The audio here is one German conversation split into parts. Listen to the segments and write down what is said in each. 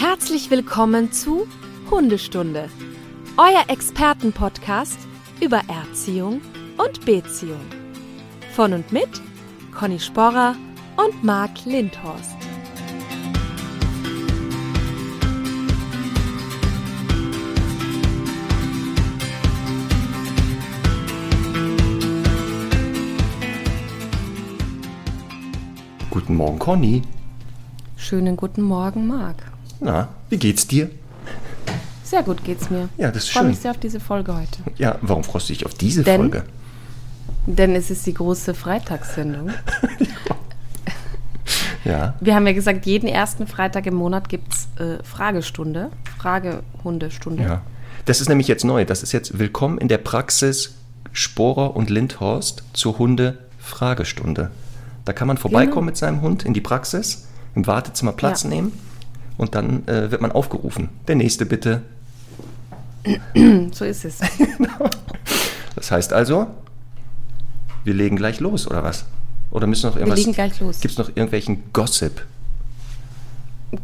Herzlich willkommen zu Hundestunde, euer Expertenpodcast über Erziehung und Beziehung. Von und mit Conny Sporrer und Marc Lindhorst. Guten Morgen, Conny. Schönen guten Morgen, Marc. Na, wie geht's dir? Sehr gut geht's mir. Ja, das ist Ich freue schön. mich sehr auf diese Folge heute. Ja, warum freust du dich auf diese Denn- Folge? Denn es ist die große Freitagssendung. Ja, Wir haben ja gesagt, jeden ersten Freitag im Monat gibt es äh, Fragestunde. Fragehundestunde. ja. Das ist nämlich jetzt neu. Das ist jetzt Willkommen in der Praxis Sporer und Lindhorst zur Hunde-Fragestunde. Da kann man vorbeikommen Genau. mit seinem Hund in die Praxis, im Wartezimmer Platz Ja. nehmen und dann äh, wird man aufgerufen. Der nächste bitte. So ist es. Das heißt also, wir legen gleich los, oder was? Oder müssen noch irgendwas. legen gleich los. Gibt es noch irgendwelchen Gossip?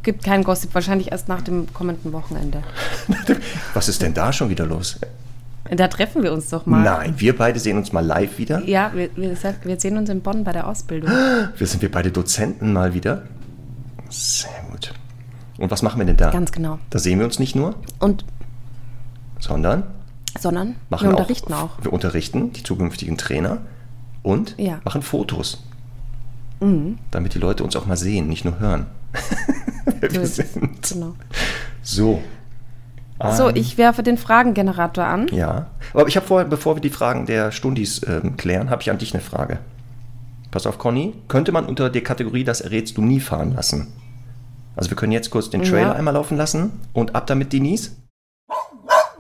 Gibt keinen Gossip, wahrscheinlich erst nach dem kommenden Wochenende. Was ist denn da schon wieder los? Da treffen wir uns doch mal. Nein, wir beide sehen uns mal live wieder. Ja, wir, wir, wir sehen uns in Bonn bei der Ausbildung. Wir sind wir beide Dozenten mal wieder. Sehr gut. Und was machen wir denn da? Ganz genau. Da sehen wir uns nicht nur, Und, sondern sondern machen wir unterrichten auch. Wir unterrichten die zukünftigen Trainer und Ja. Mhm. machen Fotos. Damit die Leute uns auch mal sehen, nicht nur hören. Wer So wir sind. Genau. So. So, Ähm, ich werfe den Fragengenerator an. Ja. Aber ich habe vorher, bevor wir die Fragen der Stundis ähm, klären, habe ich an dich eine Frage. Pass auf, Conny. Könnte man unter der Kategorie Das errätst du nie fahren lassen? Also wir können jetzt kurz den Trailer Ja. einmal laufen lassen und ab damit, Denise.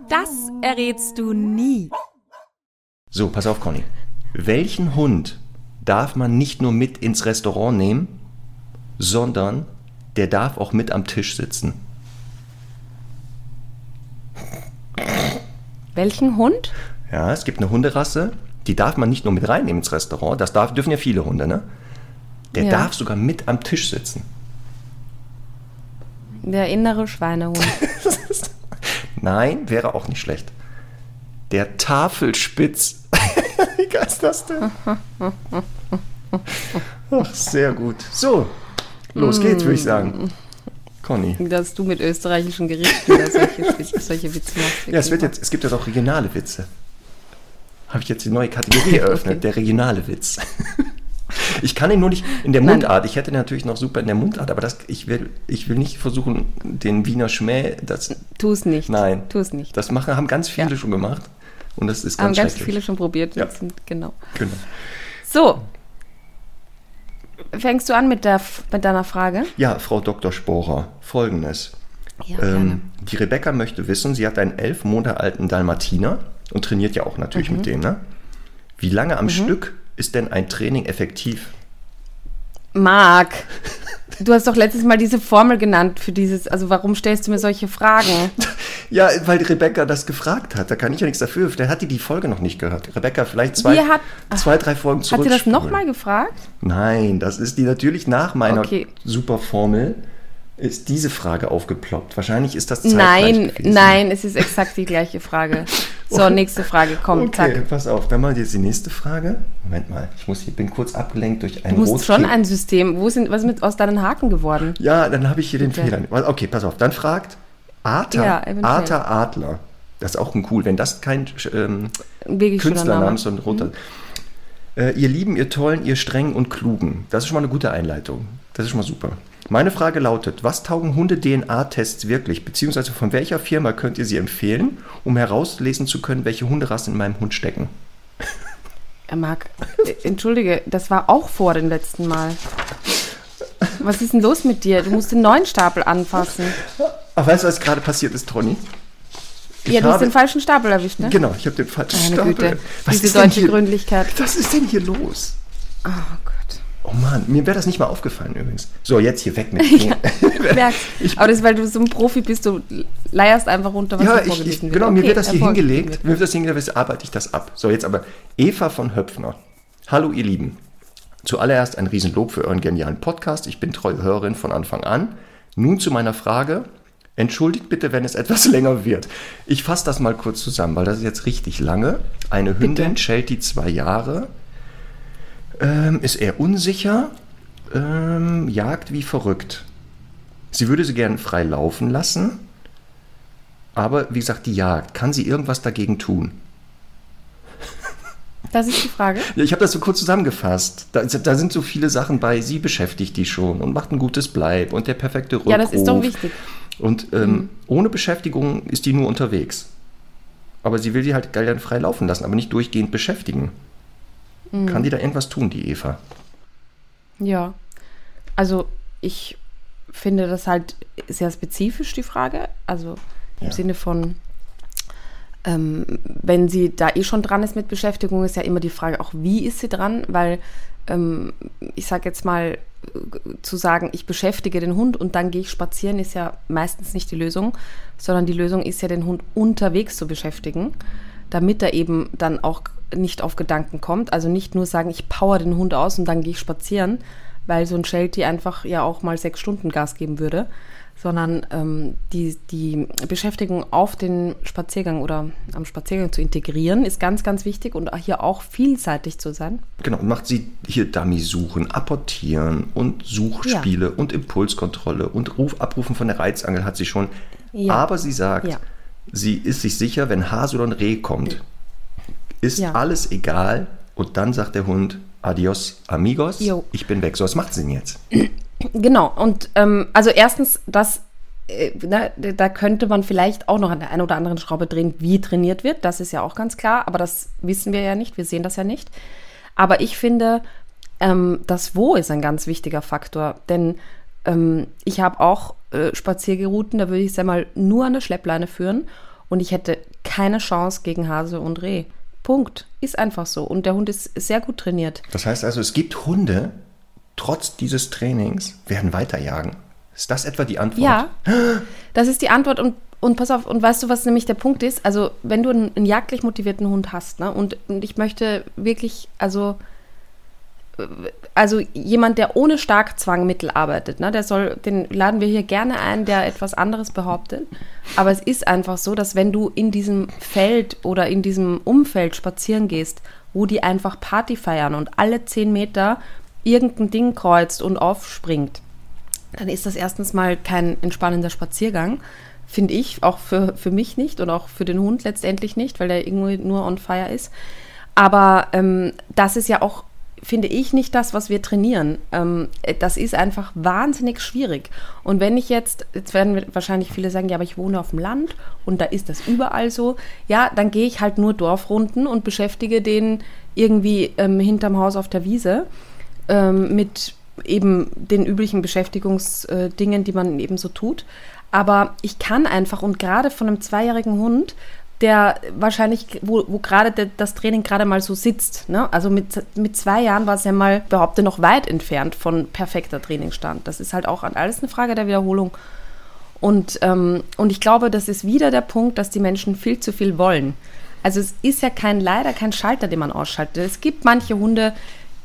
Das errätst du nie. So, pass auf, Conny. Welchen Hund darf man nicht nur mit ins Restaurant nehmen, sondern der darf auch mit am Tisch sitzen? Welchen Hund? Ja, es gibt eine Hunderasse, die darf man nicht nur mit reinnehmen ins Restaurant, das darf, dürfen ja viele Hunde, ne? Der Ja. darf sogar mit am Tisch sitzen. Der innere Schweinehund. Nein, wäre auch nicht schlecht. Der Tafelspitz. Wie geil ist das denn? Ach, sehr gut. So, los geht's, würde ich sagen. Conny. Dass du mit österreichischen Gerichten solche, Witze- solche Witze machst. Ja, es, wird jetzt, es gibt jetzt auch regionale Witze. Habe ich jetzt die neue Kategorie eröffnet, Okay. der regionale Witz. Ich kann ihn nur nicht in der. Mundart. Ich hätte natürlich noch super in der Mundart, aber das, ich, will, ich will nicht versuchen, den Wiener Schmäh, das, Tu es nicht. nein, Tu es nicht. das machen, haben ganz viele Ja. schon gemacht. Und das ist Haben ganz ganz schrecklich. viele schon probiert. Ja. Sind, genau. Genau. So. Fängst du an mit, der, mit deiner Frage? Ja, Frau Dr. Sporer, folgendes. Ja. Ähm, die Rebecca möchte wissen, sie hat einen elf Monate alten Dalmatiner und trainiert ja auch natürlich Mhm. mit dem, ne? Wie lange am Stück ist denn ein Training effektiv? Marc, du hast doch letztes Mal diese Formel genannt für dieses, also warum stellst du mir solche Fragen? Ja, weil die Rebecca das gefragt hat. Da kann ich ja nichts dafür. Vielleicht hat die die Folge noch nicht gehört. Rebecca, vielleicht zwei, hat- zwei drei Folgen Hat zurück. sie das nochmal gefragt? Nein, das ist die natürlich nach meiner Okay. Superformel ist diese Frage aufgeploppt. Wahrscheinlich ist das zeitgleich Nein, gewesen. nein, es ist exakt die gleiche Frage. So, nächste Frage, komm, Okay, zack. pass auf, dann mal jetzt die nächste Frage. Moment mal, ich muss, ich bin kurz abgelenkt durch ein Du musst schon ein System. Wo sind, was ist mit aus deinen Haken geworden? Ja, dann habe ich hier den. Fehler. Okay, pass auf, dann fragt Arta, Ja. Arta Adler. Das ist auch ein cool, wenn das kein ähm, Künstlername Name. Mhm. ist, sondern roter. Äh, ihr Lieben, ihr Tollen, ihr Strengen und Klugen. Das ist schon mal eine gute Einleitung. Das ist schon mal super. Meine Frage lautet, was taugen Hunde-DNA-Tests wirklich? Beziehungsweise von welcher Firma könnt ihr sie empfehlen, um herauslesen zu können, welche Hunderassen in meinem Hund stecken? Marc, äh, entschuldige, das war auch vor dem letzten Mal. Was ist denn los mit dir? Du musst den neuen Stapel anfassen. Ach, weißt du, was gerade passiert ist, Toni? ja, du hast habe- den falschen Stapel erwischt, ne? Genau, ich habe den falschen Meine Stapel. Güte, Was diese ist denn deutsche hier? Gründlichkeit. Was ist denn hier los? Oh Gott. Oh Mann, mir wäre das nicht mal aufgefallen übrigens. So, jetzt hier weg mit Ja, ich merk's. Aber das ist, weil du so ein Profi bist, du leierst einfach runter, was Ja, ich, ich, vorgelesen wird. genau, mir Okay, wird das hier hingelegt. Mir wird das hingelegt, arbeite ich das ab. So, jetzt aber Eva von Höpfner. Hallo, ihr Lieben. Zuallererst ein Riesenlob für euren genialen Podcast. Ich bin treue Hörerin von Anfang an. Nun zu meiner Frage. Entschuldigt bitte, wenn es etwas länger wird. Ich fasse das mal kurz zusammen, weil das ist jetzt richtig lange. Eine Hündin, Sheltie, zwei Jahre, ähm, ist eher unsicher, ähm, jagt wie verrückt. Sie würde sie gerne frei laufen lassen, aber wie gesagt, die Jagd. Kann sie irgendwas dagegen tun? Das ist die Frage. Ich habe das so kurz zusammengefasst. Da, da, sind so viele Sachen bei. Sie beschäftigt die schon und macht ein gutes Bleib und der perfekte Rückruf. Ja, das ist doch wichtig. Und ähm, mhm. ohne Beschäftigung ist die nur unterwegs. Aber sie will die halt geil dann frei laufen lassen, aber nicht durchgehend beschäftigen. Mhm. Kann die da irgendwas tun, die Eva? Ja, also ich finde das halt sehr spezifisch, die Frage. Also im ja. Sinne von, ähm, wenn sie da eh schon dran ist mit Beschäftigung, ist ja immer die Frage auch, wie ist sie dran? Weil ähm, ich sage jetzt mal, zu sagen, ich beschäftige den Hund und dann gehe ich spazieren, ist ja meistens nicht die Lösung, sondern die Lösung ist ja, den Hund unterwegs zu beschäftigen, damit er eben dann auch nicht auf Gedanken kommt. Also nicht nur sagen, ich power den Hund aus und dann gehe ich spazieren, weil so ein Sheltie einfach ja auch mal sechs Stunden Gas geben würde, sondern ähm, die, die Beschäftigung auf den Spaziergang oder am Spaziergang zu integrieren, ist ganz, ganz wichtig und hier auch vielseitig zu sein. Genau, macht sie hier Dummy suchen, apportieren und Suchspiele ja. und Impulskontrolle und Ruf, Abrufen von der Reizangel hat sie schon. Ja. Aber sie sagt, ja. sie ist sich sicher, wenn Hase oder ein Reh kommt, ist alles egal und dann sagt der Hund, adios amigos, jo. ich bin weg. So, was macht sie denn jetzt? Genau, und ähm, also erstens, das, äh, na, da könnte man vielleicht auch noch an der einen oder anderen Schraube drehen, wie trainiert wird. Das ist ja auch ganz klar, aber das wissen wir ja nicht, wir sehen das ja nicht. Aber ich finde, ähm, das Wo ist ein ganz wichtiger Faktor, denn ähm, ich habe auch äh, Spaziergerouten, da würde ich es ja mal nur an der Schleppleine führen und ich hätte keine Chance gegen Hase und Reh. Punkt. Ist einfach so. Und der Hund ist sehr gut trainiert. Das heißt also, es gibt Hunde, trotz dieses Trainings werden weiterjagen. Ist das etwa die Antwort? Ja, das ist die Antwort. Und, und pass auf, und weißt du, was nämlich der Punkt ist? Also, wenn du einen, einen jagdlich motivierten Hund hast, ne, und, und ich möchte wirklich, also, also jemand, der ohne Starkzwangmittel arbeitet, ne, der soll, den laden wir hier gerne ein, der etwas anderes behauptet. Aber es ist einfach so, dass wenn du in diesem Feld oder in diesem Umfeld spazieren gehst, wo die einfach Party feiern und alle zehn Meter irgendein Ding kreuzt und aufspringt, dann ist das erstens mal kein entspannender Spaziergang, finde ich, auch für, für mich nicht und auch für den Hund letztendlich nicht, weil der irgendwie nur on fire ist. Aber ähm, das ist ja auch, finde ich, nicht das, was wir trainieren. Ähm, das ist einfach wahnsinnig schwierig. Und wenn ich jetzt, jetzt werden wahrscheinlich viele sagen, ja, aber ich wohne auf dem Land und da ist das überall so, ja, dann gehe ich halt nur Dorfrunden und beschäftige den irgendwie ähm, hinterm Haus auf der Wiese ähm, mit eben den üblichen Beschäftigungsdingen, die man eben so tut. Aber ich kann einfach, und gerade von einem zweijährigen Hund, der wahrscheinlich, wo, wo gerade das Training gerade mal so sitzt. Ne? Also mit, mit zwei Jahren war es ja mal, behaupte, noch weit entfernt von perfekter Trainingsstand. Das ist halt auch alles eine Frage der Wiederholung. Und, ähm, und ich glaube, das ist wieder der Punkt, dass die Menschen viel zu viel wollen. Also es ist ja kein, leider kein Schalter, den man ausschaltet. Es gibt manche Hunde,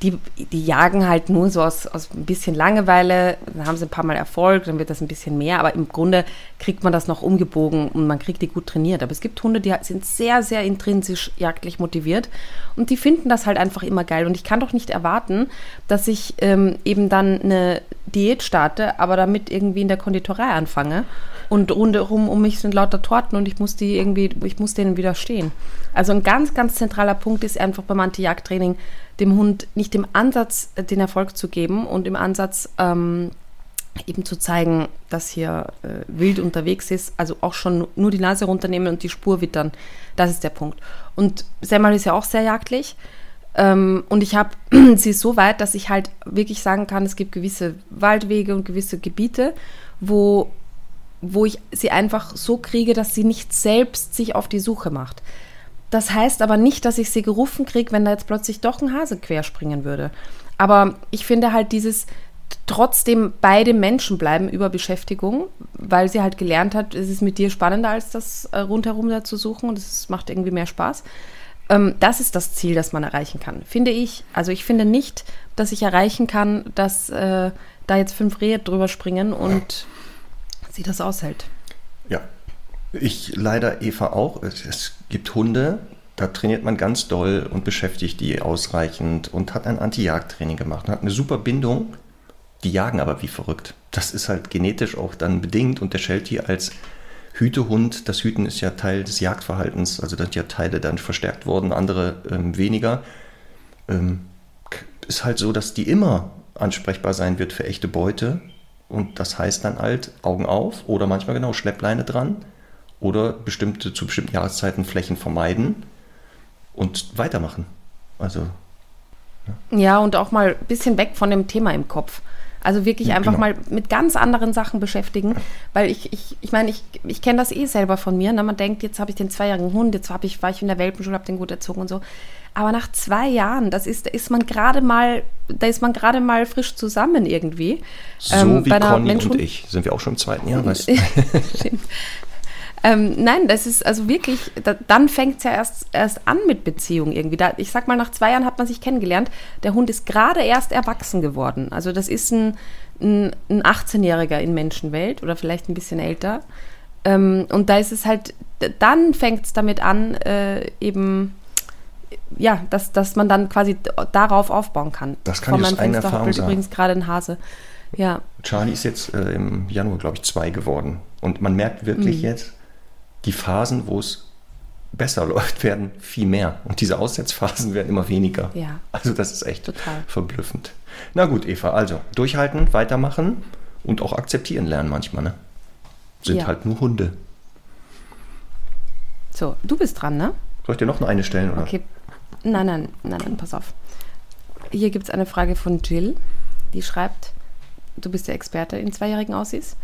die, die jagen halt nur so aus, aus ein bisschen Langeweile, dann haben sie ein paar Mal Erfolg, dann wird das ein bisschen mehr, aber im Grunde kriegt man das noch umgebogen und man kriegt die gut trainiert. Aber es gibt Hunde, die sind sehr, sehr intrinsisch jagdlich motiviert und die finden das halt einfach immer geil. Und ich kann doch nicht erwarten, dass ich ähm, eben dann eine Diät starte, aber damit irgendwie in der Konditorei anfange und rundherum um mich sind lauter Torten und ich muss die irgendwie, ich muss denen widerstehen. Also ein ganz, ganz zentraler Punkt ist einfach beim Anti-Jagd-Training, dem Hund nicht im Ansatz äh, den Erfolg zu geben und im Ansatz ähm, eben zu zeigen, dass hier äh, wild unterwegs ist, also auch schon nur die Nase runternehmen und die Spur wittern. Das ist der Punkt. Und Semmel ist ja auch sehr jagdlich. Ähm, und ich habe sie so weit, dass ich halt wirklich sagen kann, es gibt gewisse Waldwege und gewisse Gebiete, wo, wo ich sie einfach so kriege, dass sie nicht selbst sich auf die Suche macht. Das heißt aber nicht, dass ich sie gerufen kriege, wenn da jetzt plötzlich doch ein Hase querspringen würde. Aber ich finde halt dieses trotzdem bei dem Menschen bleiben über Beschäftigung, weil sie halt gelernt hat, es ist mit dir spannender, als das äh, rundherum da zu suchen und es macht irgendwie mehr Spaß. Ähm, das ist das Ziel, das man erreichen kann, finde ich. Also ich finde nicht, dass ich erreichen kann, dass äh, da jetzt fünf Rehe drüber springen und sie das aushält. Ich leider Eva auch. Es, es gibt Hunde, da trainiert man ganz doll und beschäftigt die ausreichend und hat ein Anti-Jagd-Training gemacht und hat eine super Bindung. Die jagen aber wie verrückt. Das ist halt genetisch auch dann bedingt und der Sheltie als Hütehund, das Hüten ist ja Teil des Jagdverhaltens, also da sind ja Teile dann verstärkt worden, andere ähm, weniger. Ähm, ist halt so, dass die immer ansprechbar sein wird für echte Beute. Und das heißt dann halt Augen auf oder manchmal genau Schleppleine dran oder bestimmte, zu bestimmten Jahreszeiten Flächen vermeiden und weitermachen. Also. Ja. ja, und auch mal ein bisschen weg von dem Thema im Kopf. Also wirklich einfach genau. mal mit ganz anderen Sachen beschäftigen, weil ich, ich, ich meine, ich, ich kenne das eh selber von mir. Ne? Man denkt, jetzt habe ich den zweijährigen Hund, jetzt hab ich, war ich in der Welpenschule, habe den gut erzogen und so. Aber nach zwei Jahren, das ist, ist man gerade mal, da ist man gerade mal frisch zusammen irgendwie. So ähm, wie Conny und ich. Sind wir auch schon im zweiten Jahr, weißt du? Ähm, nein, das ist also wirklich, da, dann fängt es ja erst, erst an mit Beziehung irgendwie. Da, ich sag mal, nach zwei Jahren hat man sich kennengelernt. Der Hund ist gerade erst erwachsen geworden. Also das ist ein, ein, ein 18-Jähriger in Menschenwelt oder vielleicht ein bisschen älter. Ähm, und da ist es halt, dann fängt es damit an, äh, eben ja, dass, dass man dann quasi darauf aufbauen kann. Das kann ich aus eigener Erfahrung sagen. übrigens gerade ein Hase. Ja. Charlie ist jetzt äh, im Januar, glaube ich, zwei geworden. Und man merkt wirklich mhm. jetzt, die Phasen, wo es besser läuft, werden viel mehr. Und diese Aussetzphasen werden immer weniger. Ja. Also das ist echt Total. verblüffend. Na gut, Eva, also durchhalten, weitermachen und auch akzeptieren lernen manchmal. Ne? Sind ja. halt nur Hunde. So, du bist dran, ne? Soll ich dir noch eine stellen? Oder? Okay. Nein, nein, nein, nein, pass auf. Hier gibt es eine Frage von Jill, die schreibt, du bist der Experte in zweijährigen Aussies.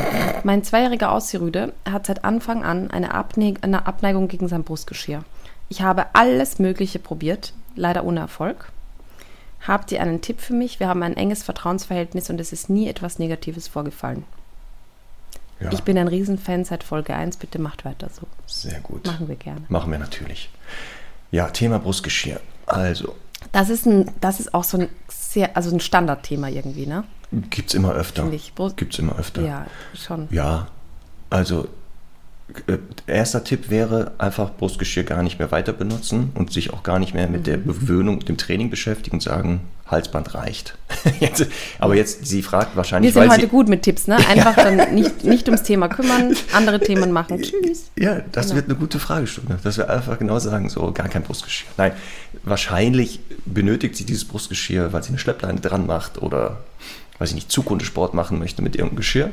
Mein zweijähriger Aussierrüde hat seit Anfang an eine, Abne eine Abneigung gegen sein Brustgeschirr. Ich habe alles Mögliche probiert, leider ohne Erfolg. Habt ihr einen Tipp für mich? Wir haben ein enges Vertrauensverhältnis und es ist nie etwas Negatives vorgefallen. Ja. Ich bin ein Riesenfan seit Folge 1. Bitte macht weiter so. Sehr gut. Machen wir gerne. Machen wir natürlich. Ja, Thema Brustgeschirr. Also. Das ist, ein, das ist auch so ein sehr, also ein Standardthema irgendwie, ne? Gibt es immer öfter. Gibt es immer öfter. Ja, schon. Ja, also äh, erster Tipp wäre einfach Brustgeschirr gar nicht mehr weiter benutzen und sich auch gar nicht mehr mit mhm. der Bewöhnung, dem Training beschäftigen und sagen, Halsband reicht. jetzt, aber jetzt, sie fragt wahrscheinlich, Wir sind heute gut mit Tipps, ne? Einfach dann nicht, nicht ums Thema kümmern, andere Themen machen. Tschüss. Ja, das genau. wird eine gute Fragestunde, dass wir einfach genau sagen, so gar kein Brustgeschirr. Nein, wahrscheinlich benötigt sie dieses Brustgeschirr, weil sie eine Schleppleine dran macht oder weiß ich nicht, Zukunftssport machen möchte mit ihrem Geschirr.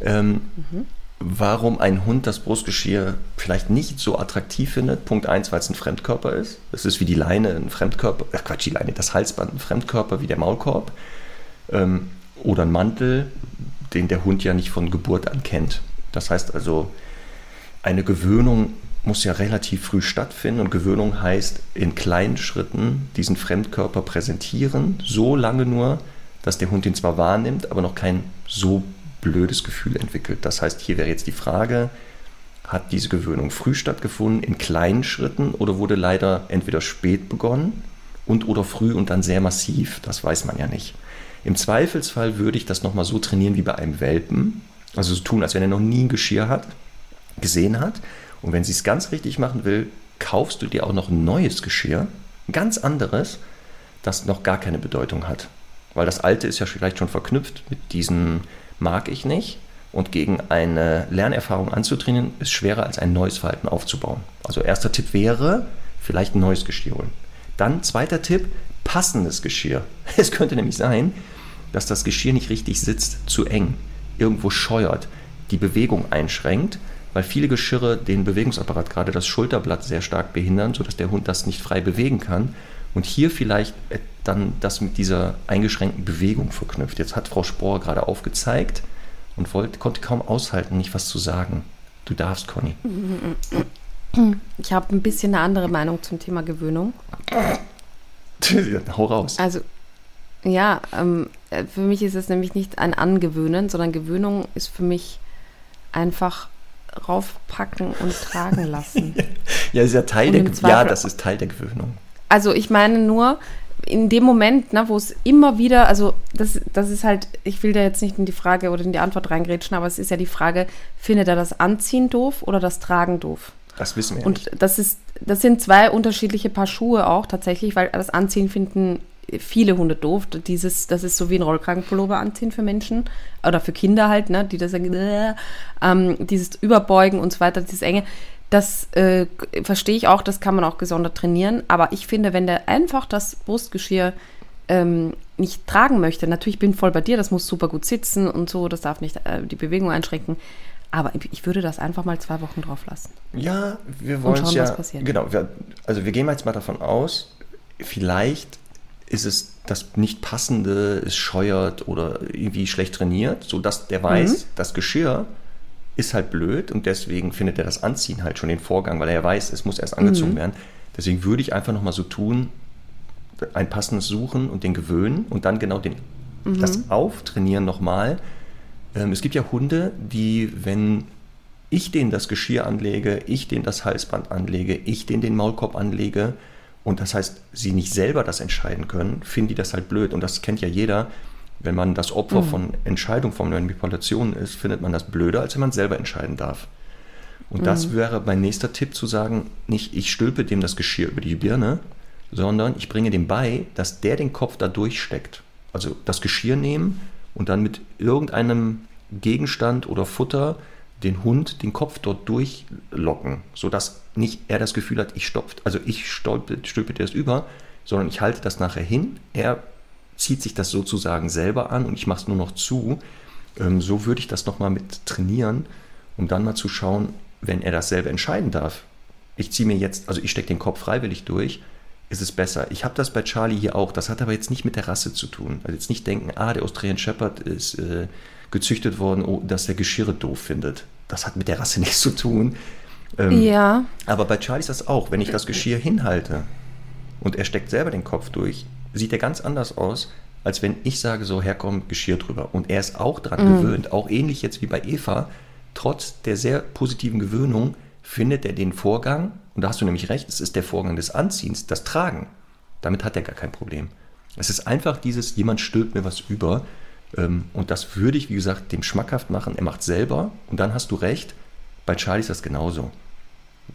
Ähm, mhm. Warum ein Hund das Brustgeschirr vielleicht nicht so attraktiv findet? Punkt 1, weil es ein Fremdkörper ist. Es ist wie die Leine ein Fremdkörper, äh Quatsch, die Leine, das Halsband ein Fremdkörper wie der Maulkorb. Ähm, oder ein Mantel, den der Hund ja nicht von Geburt an kennt. Das heißt also, eine Gewöhnung muss ja relativ früh stattfinden und Gewöhnung heißt in kleinen Schritten diesen Fremdkörper präsentieren, so lange nur, dass der Hund ihn zwar wahrnimmt, aber noch kein so blödes Gefühl entwickelt. Das heißt, hier wäre jetzt die Frage, hat diese Gewöhnung früh stattgefunden, in kleinen Schritten oder wurde leider entweder spät begonnen und oder früh und dann sehr massiv? Das weiß man ja nicht. Im Zweifelsfall würde ich das nochmal so trainieren wie bei einem Welpen, also so tun, als wenn er noch nie ein Geschirr hat, gesehen hat. Und wenn sie es ganz richtig machen will, kaufst du dir auch noch ein neues Geschirr, ein ganz anderes, das noch gar keine Bedeutung hat. Weil das alte ist ja vielleicht schon verknüpft mit diesem mag ich nicht. Und gegen eine Lernerfahrung anzutrainieren, ist schwerer als ein neues Verhalten aufzubauen. Also erster Tipp wäre, vielleicht ein neues Geschirr holen. Dann zweiter Tipp, passendes Geschirr. Es könnte nämlich sein, dass das Geschirr nicht richtig sitzt, zu eng, irgendwo scheuert, die Bewegung einschränkt, weil viele Geschirre den Bewegungsapparat, gerade das Schulterblatt, sehr stark behindern, sodass der Hund das nicht frei bewegen kann. Und hier vielleicht dann das mit dieser eingeschränkten Bewegung verknüpft. Jetzt hat Frau Spohr gerade aufgezeigt und wollte, konnte kaum aushalten, nicht was zu sagen. Du darfst, Conny. Ich habe ein bisschen eine andere Meinung zum Thema Gewöhnung. Hau raus. Also, ja, ähm, für mich ist es nämlich nicht ein Angewöhnen, sondern Gewöhnung ist für mich einfach raufpacken und tragen lassen. ja, ist ja Teil der Ja, das ist Teil der Gewöhnung. Also ich meine nur, in dem Moment, ne, wo es immer wieder, also das, das ist halt, ich will da jetzt nicht in die Frage oder in die Antwort reingrätschen, aber es ist ja die Frage, findet er das Anziehen doof oder das Tragen doof? Das wissen wir Und nicht. das ist, das sind zwei unterschiedliche Paar Schuhe auch tatsächlich, weil das Anziehen finden viele Hunde doof. Dieses, das ist so wie ein Rollkragenpullover anziehen für Menschen oder für Kinder halt, ne, die das sagen, äh, ähm, dieses Überbeugen und so weiter, dieses Enge. Das äh, verstehe ich auch, das kann man auch gesondert trainieren. Aber ich finde, wenn der einfach das Brustgeschirr ähm, nicht tragen möchte, natürlich bin ich voll bei dir, das muss super gut sitzen und so, das darf nicht äh, die Bewegung einschränken. Aber ich- würde das einfach mal zwei Wochen drauf lassen. Ja, wir wollen schauen, ja. was passiert. Genau, wir, also wir gehen jetzt mal davon aus, vielleicht ist es das nicht passende, ist scheuert oder irgendwie schlecht trainiert, sodass der weiß, Mhm. das Geschirr ist halt blöd und deswegen findet er das Anziehen halt schon den Vorgang, weil er ja weiß, es muss erst Mhm. angezogen werden. Deswegen würde ich einfach nochmal so tun, ein passendes suchen und den gewöhnen und dann genau den, Mhm. das Auftrainieren nochmal. Ähm, es gibt ja Hunde, die, wenn ich denen das Geschirr anlege, ich denen das Halsband anlege, ich denen den Maulkorb anlege und das heißt, sie nicht selber das entscheiden können, finden die das halt blöd und das kennt ja jeder. Wenn man das Opfer von Entscheidung, von Manipulationen ist, findet man das blöder, als wenn man selber entscheiden darf. Und das wäre mein nächster Tipp zu sagen, nicht ich stülpe dem das Geschirr über die Birne, sondern ich bringe dem bei, dass der den Kopf da durchsteckt. Also das Geschirr nehmen und dann mit irgendeinem Gegenstand oder Futter den Hund den Kopf dort durchlocken, sodass nicht er das Gefühl hat, ich stopft, also ich stolpe, stülpe dir das über, sondern ich halte das nachher hin, er zieht sich das sozusagen selber an und ich mache es nur noch zu. Ähm, so würde ich das nochmal mit trainieren, um dann mal zu schauen, wenn er das selber entscheiden darf. Ich ziehe mir jetzt, also ich stecke den Kopf freiwillig durch, ist es besser. Ich habe das bei Charlie hier auch, das hat aber jetzt nicht mit der Rasse zu tun. Also jetzt nicht denken, ah, der Australian Shepherd ist äh, gezüchtet worden, oh, dass der Geschirre doof findet. Das hat mit der Rasse nichts zu tun. Ähm, Ja, aber bei Charlie ist das auch, wenn ich das Geschirr hinhalte und er steckt selber den Kopf durch, sieht er ganz anders aus, als wenn ich sage, so herkommt Geschirr drüber. Und er ist auch dran gewöhnt, auch ähnlich jetzt wie bei Eva, trotz der sehr positiven Gewöhnung findet er den Vorgang, und da hast du nämlich recht, es ist der Vorgang des Anziehens, das Tragen. Damit hat er gar kein Problem. Es ist einfach dieses, jemand stülpt mir was über. ähm, Und das würde ich, wie gesagt, dem schmackhaft machen. Er macht selber. Und dann hast du recht, bei Charlie ist das genauso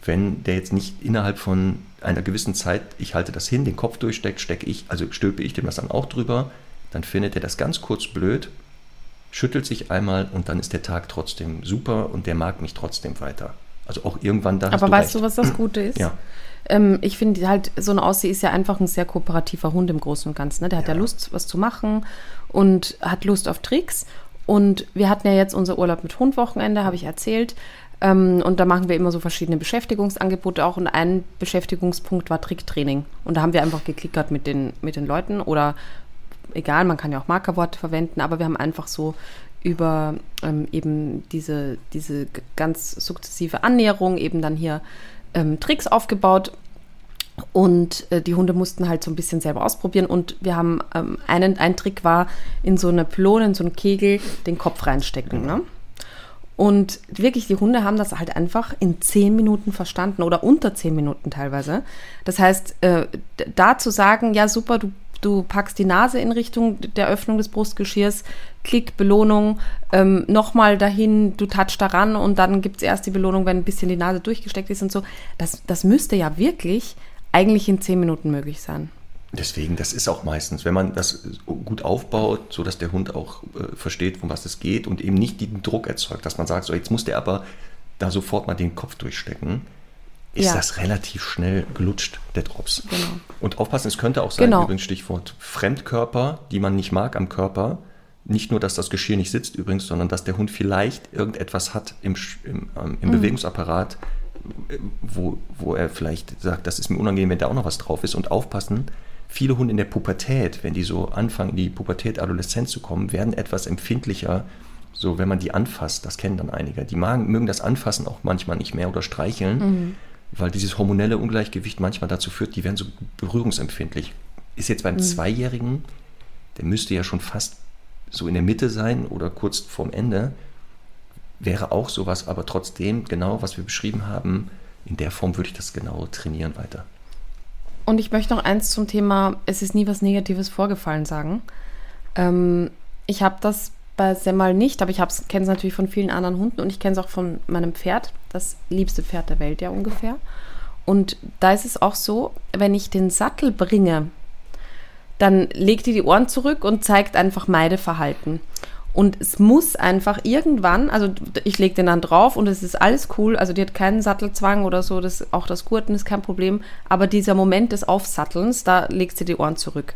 wenn der jetzt nicht innerhalb von einer gewissen Zeit, ich halte das hin, den Kopf durchsteckt, stecke ich, also stülpe ich dem das dann auch drüber, dann findet er das ganz kurz blöd, schüttelt sich einmal und dann ist der Tag trotzdem super und der mag mich trotzdem weiter. Also auch irgendwann da aber du weißt recht. du, was das Gute ist? Ja. Ähm, ich finde halt, so ein Aussie ist ja einfach ein sehr kooperativer Hund im Großen und Ganzen. Ne? Der hat ja. Ja. Lust, was zu machen und hat Lust auf Tricks. Und wir hatten ja jetzt unser Urlaub mit Hundwochenende, habe ich erzählt. Ähm, und da machen wir immer so verschiedene Beschäftigungsangebote auch. Und ein Beschäftigungspunkt war Tricktraining. Und da haben wir einfach geklickert mit den, mit den Leuten oder egal, man kann ja auch Markerworte verwenden, aber wir haben einfach so über ähm, eben diese, diese ganz sukzessive Annäherung eben dann hier ähm, Tricks aufgebaut. Und äh, die Hunde mussten halt so ein bisschen selber ausprobieren. Und wir haben ähm, einen, ein Trick war, in so eine Pylone, in so einen Kegel, den Kopf reinstecken. Ne? Und wirklich, die Hunde haben das halt einfach in zehn Minuten verstanden oder unter zehn Minuten teilweise. Das heißt, äh, da zu sagen, ja super, du, du packst die Nase in Richtung der Öffnung des Brustgeschirrs, Klick, Belohnung, ähm, nochmal dahin, du touchst daran und dann gibt es erst die Belohnung, wenn ein bisschen die Nase durchgesteckt ist und so. Das, das müsste ja wirklich eigentlich in zehn Minuten möglich sein. Deswegen, das ist auch meistens, wenn man das gut aufbaut, so dass der Hund auch äh, versteht, um was es geht und eben nicht den Druck erzeugt, dass man sagt, so jetzt muss der aber da sofort mal den Kopf durchstecken, ist Ja. das relativ schnell gelutscht, der Drops. Genau. Und aufpassen, es könnte auch sein, Genau. übrigens Stichwort Fremdkörper, die man nicht mag am Körper. Nicht nur, dass das Geschirr nicht sitzt übrigens, sondern dass der Hund vielleicht irgendetwas hat im, im, ähm, im Bewegungsapparat, äh, wo, wo er vielleicht sagt, das ist mir unangenehm, wenn da auch noch was drauf ist. Und aufpassen, viele Hunde in der Pubertät, wenn die so anfangen, in die Pubertät, Adoleszenz zu kommen, werden etwas empfindlicher, so wenn man die anfasst. Das kennen dann einige. Die magen, mögen das Anfassen auch manchmal nicht mehr oder streicheln, weil dieses hormonelle Ungleichgewicht manchmal dazu führt, die werden so berührungsempfindlich. Ist jetzt beim Zweijährigen, der müsste ja schon fast so in der Mitte sein oder kurz vorm Ende, wäre auch sowas, aber trotzdem, genau was wir beschrieben haben, in der Form würde ich das genau trainieren weiter. Und ich möchte noch eins zum Thema, es ist nie was Negatives vorgefallen sagen. Ähm, ich habe das bei Semmel nicht, aber ich kenne es natürlich von vielen anderen Hunden und ich kenne es auch von meinem Pferd, das liebste Pferd der Welt ja ungefähr. Und da ist es auch so, wenn ich den Sattel bringe, dann legt die die Ohren zurück und zeigt einfach Meideverhalten. Und es muss einfach irgendwann, also ich lege den dann drauf und es ist alles cool. Also die hat keinen Sattelzwang oder so, das, auch das Gurten ist kein Problem. Aber dieser Moment des Aufsattelns, da legt sie die Ohren zurück.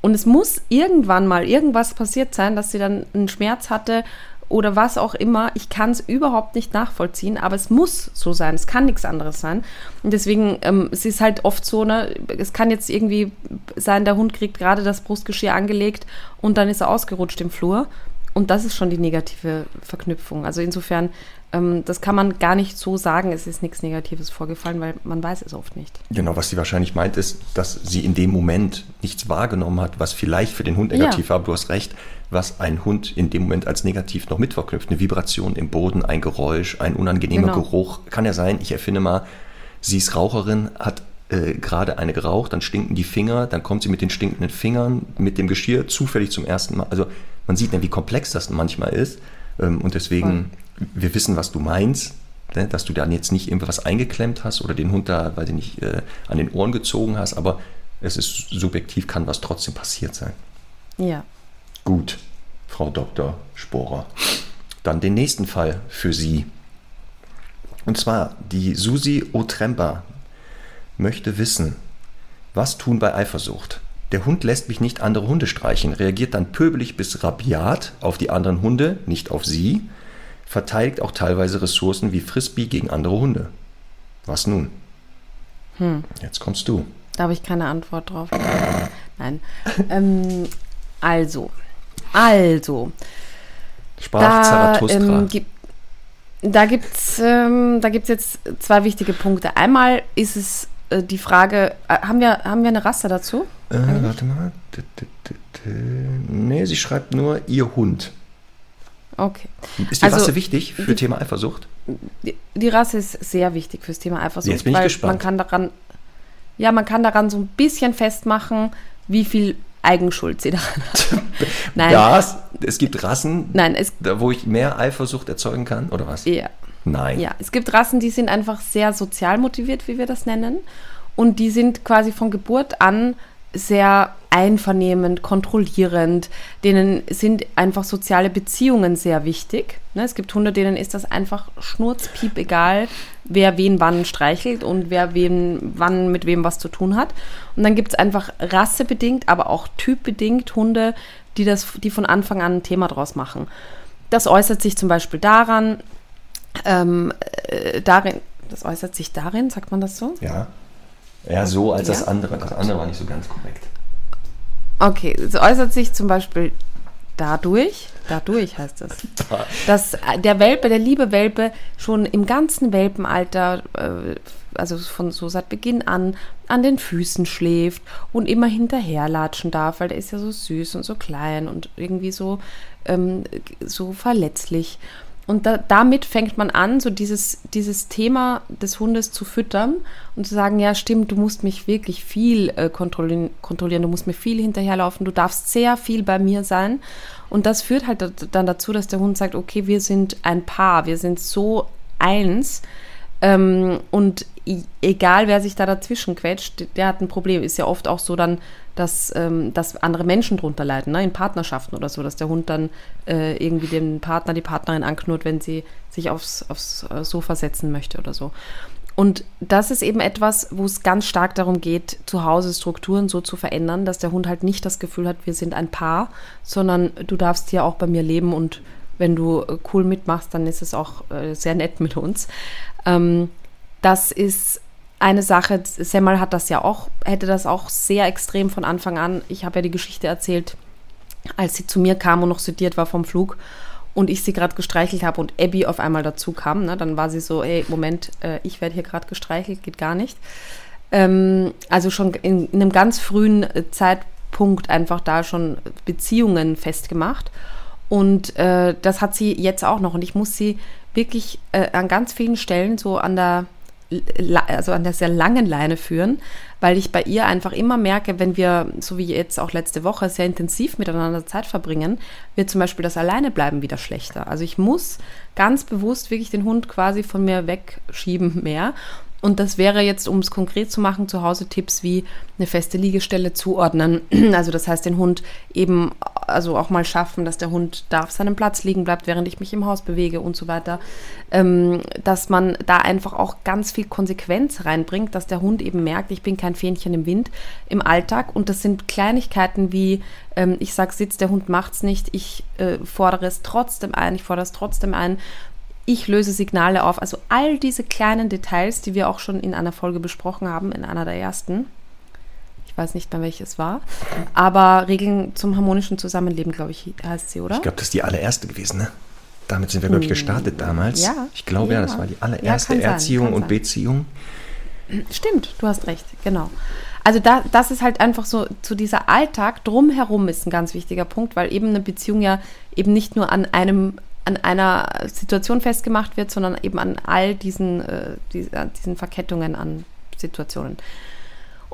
Und es muss irgendwann mal irgendwas passiert sein, dass sie dann einen Schmerz hatte oder was auch immer. Ich kann es überhaupt nicht nachvollziehen, aber es muss so sein. Es kann nichts anderes sein. Und deswegen, ähm, es ist halt oft so, ne, es kann jetzt irgendwie sein, der Hund kriegt gerade das Brustgeschirr angelegt und dann ist er ausgerutscht im Flur. Und das ist schon die negative Verknüpfung. Also insofern, ähm, das kann man gar nicht so sagen, es ist nichts Negatives vorgefallen, weil man weiß es oft nicht. Genau, was sie wahrscheinlich meint, ist, dass sie in dem Moment nichts wahrgenommen hat, was vielleicht für den Hund negativ ja. war. Aber du hast recht, was ein Hund in dem Moment als negativ noch mitverknüpft. Eine Vibration im Boden, ein Geräusch, ein unangenehmer genau. Geruch. Kann ja sein, ich erfinde mal, sie ist Raucherin, hat äh, gerade eine geraucht, dann stinken die Finger, dann kommt sie mit den stinkenden Fingern, mit dem Geschirr zufällig zum ersten Mal. Also man sieht dann, wie komplex das manchmal ist. Ähm, und deswegen, Voll. wir wissen, was du meinst, ne? dass du dann jetzt nicht irgendwas eingeklemmt hast oder den Hund da, weiß ich nicht, äh, an den Ohren gezogen hast, aber es ist subjektiv, kann was trotzdem passiert sein. Ja. Gut, Frau Dr. Sporer. Dann den nächsten Fall für Sie. Und zwar die Susi Otremba möchte wissen, was tun bei Eifersucht? Der Hund lässt mich nicht andere Hunde streichen, reagiert dann pöbelig bis rabiat auf die anderen Hunde, nicht auf sie, verteidigt auch teilweise Ressourcen wie Frisbee gegen andere Hunde. Was nun? Hm. Jetzt kommst du. Da habe ich keine Antwort drauf. Nein. Ähm, also, also. Sprach da, Zarathustra. Ähm, gibt, da gibt es ähm, jetzt zwei wichtige Punkte. Einmal ist es äh, die Frage, äh, haben, wir, haben wir eine Rasse dazu? Äh, warte mal. Nee, sie schreibt nur ihr Hund. Okay. Ist die also, Rasse wichtig für die, Thema Eifersucht? Die, die, Rasse ist sehr wichtig fürs Thema Eifersucht. Jetzt bin ich gespannt. Man kann daran, ja, man kann daran so ein bisschen festmachen, wie viel Eigenschuld sie daran hat. Nein. Das, es gibt Rassen, Nein, es, wo ich mehr Eifersucht erzeugen kann, oder was? Ja. Nein. Ja, es gibt Rassen, die sind einfach sehr sozial motiviert, wie wir das nennen. Und die sind quasi von Geburt an sehr einvernehmend, kontrollierend. Denen sind einfach soziale Beziehungen sehr wichtig. Ne, es gibt Hunde, denen ist das einfach schnurzpiep egal, wer wen wann streichelt und wer wen wann mit wem was zu tun hat. Und dann gibt es einfach rassebedingt, aber auch typbedingt Hunde, die das, die von Anfang an ein Thema draus machen. Das äußert sich zum Beispiel daran, ähm, äh, darin, das äußert sich darin, sagt man das so? Ja. Ja, so als ja? das andere. Das andere war nicht so ganz korrekt. Okay, es äußert sich zum Beispiel dadurch, dadurch heißt es, dass der Welpe, der liebe Welpe, schon im ganzen Welpenalter, äh, also von so seit Beginn an, an den Füßen schläft und immer hinterherlatschen darf, weil der ist ja so süß und so klein und irgendwie so, ähm, so verletzlich. Und da, damit fängt man an, so dieses, dieses Thema des Hundes zu füttern und zu sagen, ja stimmt, du musst mich wirklich viel äh, kontrollieren, kontrollieren, du musst mir viel hinterherlaufen, du darfst sehr viel bei mir sein. Und das führt halt dann dazu, dass der Hund sagt, okay, wir sind ein Paar, wir sind so eins. Ähm, und egal, wer sich da dazwischen quetscht, der hat ein Problem. Ist ja oft auch so dann, dass, ähm, dass andere Menschen drunter leiden, ne? in Partnerschaften oder so, dass der Hund dann äh, irgendwie den Partner, die Partnerin anknurrt, wenn sie sich aufs, aufs äh, Sofa setzen möchte oder so. Und das ist eben etwas, wo es ganz stark darum geht, zu Hause Strukturen so zu verändern, dass der Hund halt nicht das Gefühl hat, wir sind ein Paar, sondern du darfst hier auch bei mir leben und wenn du äh, cool mitmachst, dann ist es auch äh, sehr nett mit uns. Ähm, das ist eine Sache, Semmel hat das ja auch, hätte das auch sehr extrem von Anfang an. Ich habe ja die Geschichte erzählt, als sie zu mir kam und noch studiert war vom Flug und ich sie gerade gestreichelt habe und Abby auf einmal dazu kam. Ne? Dann war sie so, hey, Moment, äh, ich werde hier gerade gestreichelt, geht gar nicht. Ähm, also schon in, in, einem ganz frühen äh, Zeitpunkt einfach da schon Beziehungen festgemacht. Und äh, das hat sie jetzt auch noch. Und ich muss sie wirklich äh, an ganz vielen Stellen so an der also an der sehr langen Leine führen, weil ich bei ihr einfach immer merke, wenn wir, so wie jetzt auch letzte Woche, sehr intensiv miteinander Zeit verbringen, wird zum Beispiel das Alleinebleiben wieder schlechter. Also ich muss ganz bewusst wirklich den Hund quasi von mir wegschieben mehr. Und das wäre jetzt, um es konkret zu machen, zu Hause Tipps wie eine feste Liegestelle zuordnen. Also das heißt, den Hund eben, also auch mal schaffen, dass der Hund da auf seinem Platz liegen bleibt, während ich mich im Haus bewege und so weiter. Ähm, dass man da einfach auch ganz viel Konsequenz reinbringt, dass der Hund eben merkt, ich bin kein Fähnchen im Wind im Alltag. Und das sind Kleinigkeiten wie, ähm, ich sage, sitzt, der Hund macht's nicht, ich äh, fordere es trotzdem ein, ich fordere es trotzdem ein ich löse Signale auf. Also all diese kleinen Details, die wir auch schon in einer Folge besprochen haben, in einer der ersten. Ich weiß nicht mehr, welches war. Aber Regeln zum harmonischen Zusammenleben, glaube ich, heißt sie, oder? Ich glaube, das ist die allererste gewesen, ne? Damit sind wir, glaube ich, hm. gestartet damals. Ja. Ich glaube ja, ja das war die allererste ja, Erziehung sein, und sein. Beziehung. Stimmt, du hast recht, genau. Also da, das ist halt einfach so, zu dieser Alltag drumherum ist ein ganz wichtiger Punkt, weil eben eine Beziehung ja eben nicht nur an einem an einer Situation festgemacht wird, sondern eben an all diesen, äh, diesen Verkettungen an Situationen.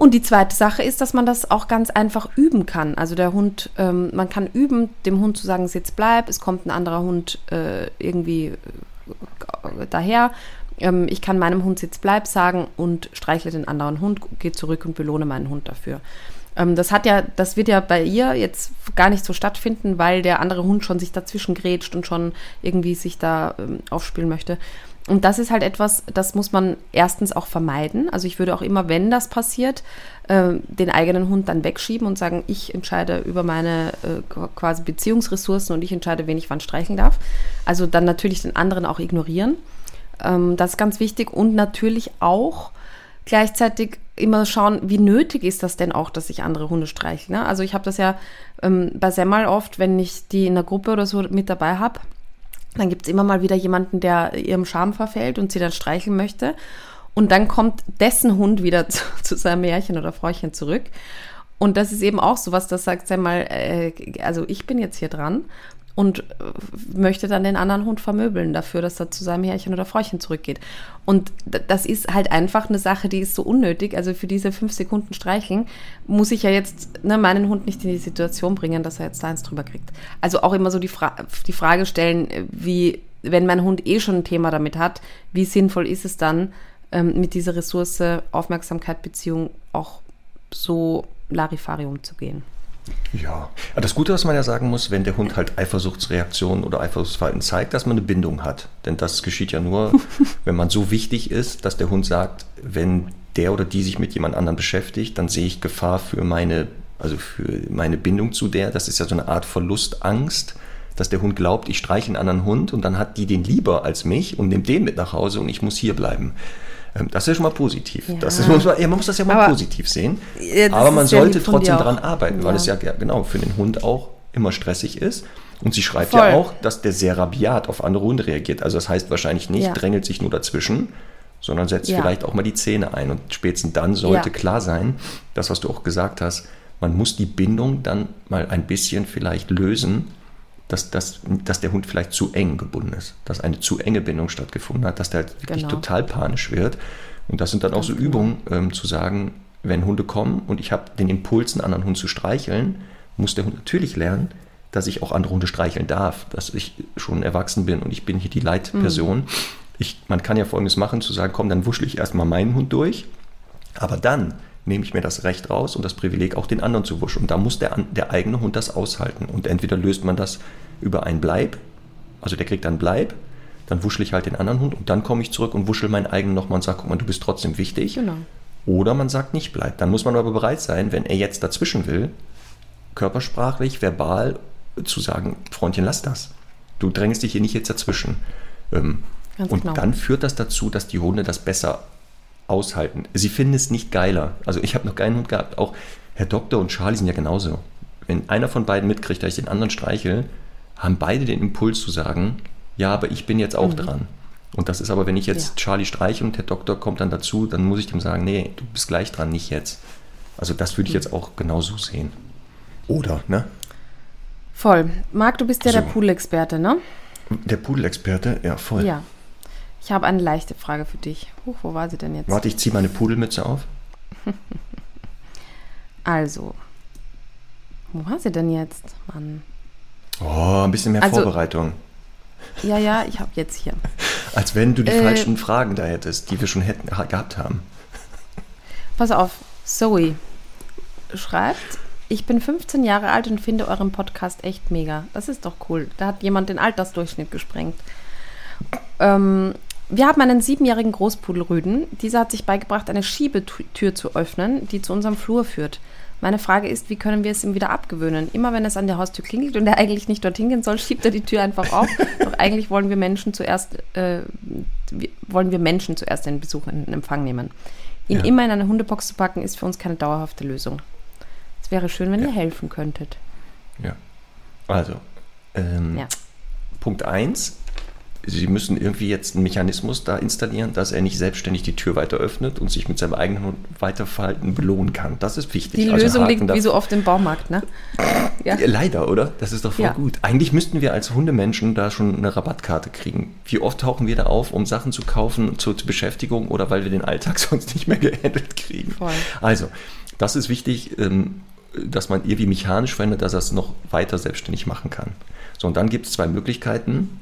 Und die zweite Sache ist, dass man das auch ganz einfach üben kann. Also der Hund, ähm, man kann üben, dem Hund zu sagen, sitz, bleib, es kommt ein anderer Hund äh, irgendwie äh, daher. Ähm, ich kann meinem Hund sitz, bleib sagen und streichle den anderen Hund, gehe zurück und belohne meinen Hund dafür. Ähm, das hat ja, das wird ja bei ihr jetzt gar nicht so stattfinden, weil der andere Hund schon sich dazwischen grätscht und schon irgendwie sich da ähm, aufspielen möchte. Und das ist halt etwas, das muss man erstens auch vermeiden. Also ich würde auch immer, wenn das passiert, äh, den eigenen Hund dann wegschieben und sagen, ich entscheide über meine äh, quasi Beziehungsressourcen und ich entscheide, wen ich wann streicheln darf. Also dann natürlich den anderen auch ignorieren. Ähm, das ist ganz wichtig und natürlich auch gleichzeitig immer schauen, wie nötig ist das denn auch, dass ich andere Hunde streiche. Ne? Also ich habe das ja ähm, bei Semmel oft, wenn ich die in der Gruppe oder so mit dabei habe, dann gibt es immer mal wieder jemanden, der ihrem Charme verfällt und sie dann streicheln möchte. Und dann kommt dessen Hund wieder zu, zu seinem Märchen oder Fräuchen zurück. Und das ist eben auch so was, das sagt einmal, äh, also ich bin jetzt hier dran und möchte dann den anderen Hund vermöbeln dafür, dass er zu seinem Herrchen oder Fräuchen zurückgeht. Und das ist halt einfach eine Sache, die ist so unnötig. Also für diese fünf Sekunden streicheln muss ich ja jetzt ne, meinen Hund nicht in die Situation bringen, dass er jetzt da eins drüber kriegt. Also auch immer so die, Fra die Frage stellen, wie, wenn mein Hund eh schon ein Thema damit hat, wie sinnvoll ist es dann, ähm, mit dieser Ressource Aufmerksamkeit, Beziehung auch so Larifari umzugehen. Ja, das Gute, was man ja sagen muss, wenn der Hund halt Eifersuchtsreaktionen oder Eifersuchtsverhalten zeigt, dass man eine Bindung hat. Denn das geschieht ja nur, wenn man so wichtig ist, dass der Hund sagt, wenn der oder die sich mit jemand anderem beschäftigt, dann sehe ich Gefahr für meine, also für meine Bindung zu der. Das ist ja so eine Art Verlustangst, dass der Hund glaubt, ich streiche einen anderen Hund und dann hat die den lieber als mich und nimmt den mit nach Hause und ich muss hier bleiben. Ähm, das ist ja schon mal positiv. Ja. Das ist, muss man, ja, man muss das ja mal aber, positiv sehen. Aber man sollte trotzdem daran arbeiten, weil es ja genau für den Hund auch immer stressig ist. Und sie schreibt Voll. ja auch, dass der sehr rabiat auf andere Hunde reagiert. Also das heißt wahrscheinlich nicht, drängelt sich nur dazwischen, sondern setzt vielleicht auch mal die Zähne ein. Und spätestens dann sollte klar sein, das, was du auch gesagt hast, man muss die Bindung dann mal ein bisschen vielleicht lösen, dass, dass, dass der Hund vielleicht zu eng gebunden ist, dass eine zu enge Bindung stattgefunden hat, dass der halt wirklich genau. total panisch wird. Und das sind dann auch so genau. Übungen, ähm, zu sagen, wenn Hunde kommen und ich habe den Impuls, einen anderen Hund zu streicheln, muss der Hund natürlich lernen, dass ich auch andere Hunde streicheln darf, dass ich schon erwachsen bin und ich bin hier die Leitperson. Mhm. Ich, man kann ja Folgendes machen, zu sagen, komm, dann wuschle ich erstmal meinen Hund durch, aber dann nehme ich mir das Recht raus und das Privileg, auch den anderen zu wuschen. Und da muss der, der eigene Hund das aushalten. Und entweder löst man das über ein Bleib, also der kriegt dann Bleib, dann wuschel ich halt den anderen Hund und dann komme ich zurück und wuschel meinen eigenen nochmal und sage, guck mal, du bist trotzdem wichtig. Genau. Oder man sagt nicht Bleib. Dann muss man aber bereit sein, wenn er jetzt dazwischen will, körpersprachlich, verbal zu sagen, Freundchen, lass das. Du drängst dich hier nicht jetzt dazwischen. Ähm, und genau. dann führt das dazu, dass die Hunde das besser aushalten. Sie finden es nicht geiler. Also ich habe noch keinen Hund gehabt. Auch Herr Doktor und Charlie sind ja genauso. Wenn einer von beiden mitkriegt, dass ich den anderen streichel, haben beide den Impuls zu sagen, ja, aber ich bin jetzt auch mhm. dran. Und das ist aber, wenn ich jetzt ja. Charlie streiche und der Doktor kommt dann dazu, dann muss ich dem sagen, nee, du bist gleich dran, nicht jetzt. Also das würde ich mhm. jetzt auch genauso sehen. Oder, ne? Voll. Marc, du bist ja so. der Pool-Experte, ne? Der Pool-Experte, ja, voll. Ja. Ich habe eine leichte Frage für dich. Huch, wo war sie denn jetzt? Warte, ich ziehe meine Pudelmütze auf. Also, wo war sie denn jetzt, Mann? Oh, ein bisschen mehr Also- Vorbereitung. Ja, ja, ich habe jetzt hier. Als wenn du die Äh, falschen Fragen da hättest, die wir schon hätten, ha- gehabt haben. Pass auf, Zoe schreibt, ich bin 15 Jahre alt und finde euren Podcast echt mega. Das ist doch cool. Da hat jemand den Altersdurchschnitt gesprengt. Ähm, wir haben einen siebenjährigen Großpudelrüden. Dieser hat sich beigebracht, eine Schiebetür zu öffnen, die zu unserem Flur führt. Meine Frage ist, wie können wir es ihm wieder abgewöhnen? Immer wenn es an der Haustür klingelt und er eigentlich nicht dorthin gehen soll, schiebt er die Tür einfach auf. Doch eigentlich wollen wir Menschen zuerst, äh, wollen wir Menschen zuerst den Besuch in Empfang nehmen. Ihn Ja. immer in eine Hundebox zu packen, ist für uns keine dauerhafte Lösung. Es wäre schön, wenn Ja. ihr helfen könntet. Ja. Also, ähm, Ja. Punkt 1. Sie müssen irgendwie jetzt einen Mechanismus da installieren, dass er nicht selbstständig die Tür weiter öffnet und sich mit seinem eigenen Weiterverhalten belohnen kann. Das ist wichtig. Die Also Lösung liegt da- wie so oft im Baumarkt, ne? Ja. Leider, oder? Das ist doch voll Ja. gut. Eigentlich müssten wir als Hundemenschen da schon eine Rabattkarte kriegen. Wie oft tauchen wir da auf, um Sachen zu kaufen zur, zur Beschäftigung oder weil wir den Alltag sonst nicht mehr gehandelt kriegen? Voll. Also, das ist wichtig, ähm, dass man irgendwie mechanisch verändert, dass er es noch weiter selbstständig machen kann. So, und dann gibt es zwei Möglichkeiten,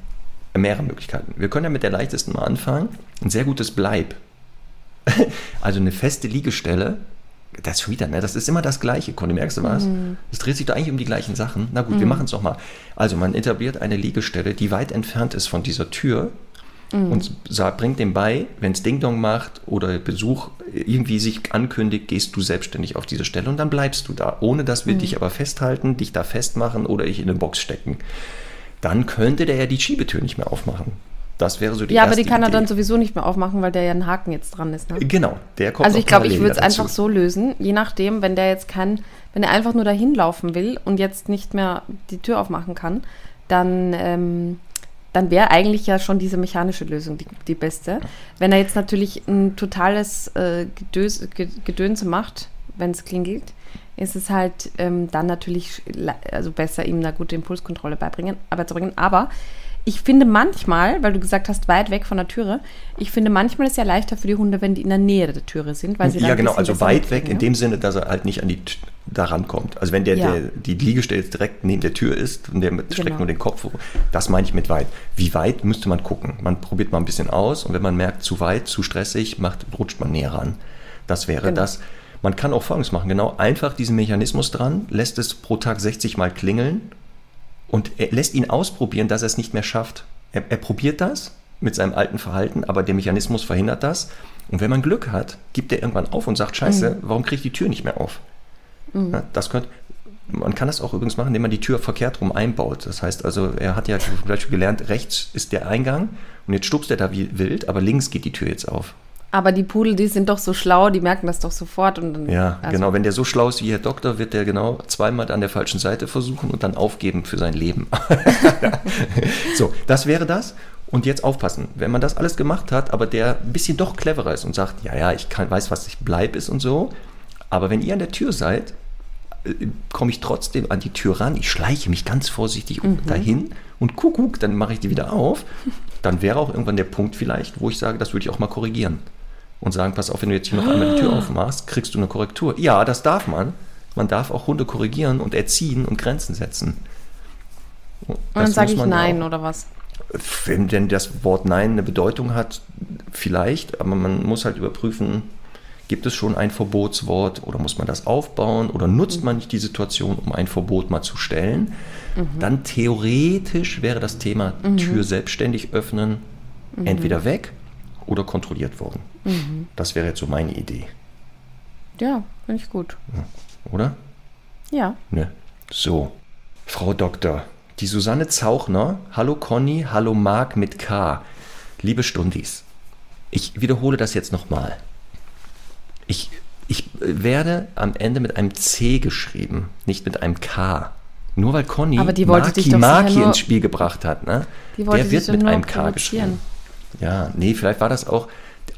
mehrere Möglichkeiten. Wir können ja mit der leichtesten mal anfangen. Ein sehr gutes Bleib. Also eine feste Liegestelle, das ist schon wieder, ne? Das ist immer das Gleiche, Conny, merkst du was? Es dreht sich da eigentlich um die gleichen Sachen. Na gut, wir machen es nochmal. Also man etabliert eine Liegestelle, die weit entfernt ist von dieser Tür und sa- bringt dem bei, wenn es Ding-Dong macht oder Besuch irgendwie sich ankündigt, gehst du selbstständig auf diese Stelle und dann bleibst du da, ohne dass wir dich aber festhalten, dich da festmachen oder ich in eine Box stecken. Dann könnte der ja die Schiebetür nicht mehr aufmachen. Das wäre so die Ja, aber die kann er Idee. dann sowieso nicht mehr aufmachen, weil der ja ein Haken jetzt dran ist, ne? Genau, der kommt Also ich glaube, ich würde es einfach so lösen, je nachdem, wenn der jetzt kein, wenn er einfach nur dahin laufen will und jetzt nicht mehr die Tür aufmachen kann, dann, ähm, dann wäre eigentlich ja schon diese mechanische Lösung die, die beste. Wenn er jetzt natürlich ein totales äh, Gedös, Ge- Gedönse macht, wenn es klingelt, ist es halt ähm, dann natürlich also besser, ihm eine gute Impulskontrolle beibringen, beizubringen. Aber ich finde manchmal, weil du gesagt hast, weit weg von der Türe, ich finde manchmal ist es ja leichter für die Hunde, wenn die in der Nähe der Türe sind, weil sie ja, genau, also weit weg in dem Sinne, dass er halt nicht an die da rankommt. Also wenn der, Ja. der die Liegestelle direkt neben der Tür ist und der streckt Genau. nur den Kopf hoch, das meine ich mit weit. Wie weit müsste man gucken? Man probiert mal ein bisschen aus und wenn man merkt, zu weit, zu stressig, macht, rutscht man näher ran. Das wäre Genau. das. Man kann auch Folgendes machen, genau, einfach diesen Mechanismus dran, lässt es pro Tag 60 Mal klingeln und lässt ihn ausprobieren, dass er es nicht mehr schafft. Er, er probiert das mit seinem alten Verhalten, aber der Mechanismus verhindert das. Und wenn man Glück hat, gibt er irgendwann auf und sagt, scheiße, warum kriege ich die Tür nicht mehr auf? Ja, das könnte, man kann das auch übrigens machen, indem man die Tür verkehrt rum einbaut. Das heißt also, er hat ja zum Beispiel gelernt, rechts ist der Eingang und jetzt stupst er da wie wild, aber links geht die Tür jetzt auf. Aber die Pudel, die sind doch so schlau, die merken das doch sofort. Und dann, Ja, also, genau. Wenn der so schlau ist wie Herr Doktor, wird der genau zweimal an der falschen Seite versuchen und dann aufgeben für sein Leben. so, das wäre das. Und jetzt aufpassen, wenn man das alles gemacht hat, aber der ein bisschen doch cleverer ist und sagt, ja, ja, ich kann, weiß, was ich bleib ist und so. Aber wenn ihr an der Tür seid, äh, komme ich trotzdem an die Tür ran. Ich schleiche mich ganz vorsichtig dahin und kuckuck, dann mache ich die wieder auf. Dann wäre auch irgendwann der Punkt vielleicht, wo ich sage, das würde ich auch mal korrigieren. Und sagen, pass auf, wenn du jetzt hier noch einmal die Tür aufmachst, kriegst du eine Korrektur. Ja, das darf man. Man darf auch Hunde korrigieren und erziehen und Grenzen setzen. und dann sage ich Nein oder was? Wenn denn das Wort Nein eine Bedeutung hat, vielleicht, aber man muss halt überprüfen, gibt es schon ein Verbotswort oder muss man das aufbauen oder nutzt man nicht die Situation, um ein Verbot mal zu stellen? Dann theoretisch wäre das Thema Tür selbstständig öffnen entweder weg oder kontrolliert worden. Das wäre jetzt so meine Idee, Ja, finde ich gut. oder? Ja. Ne. So, Frau Doktor, die Susanne Zauchner, hallo Conny, hallo Marc mit K. Liebe Stundis, ich wiederhole das jetzt nochmal. Ich, ich werde am Ende mit einem C geschrieben, nicht mit einem K. Nur weil Conny Aber die Marki sicher nur- ins Spiel gebracht hat, ne? Der wird mit einem K geschrieben. Ja, nee, vielleicht war das auch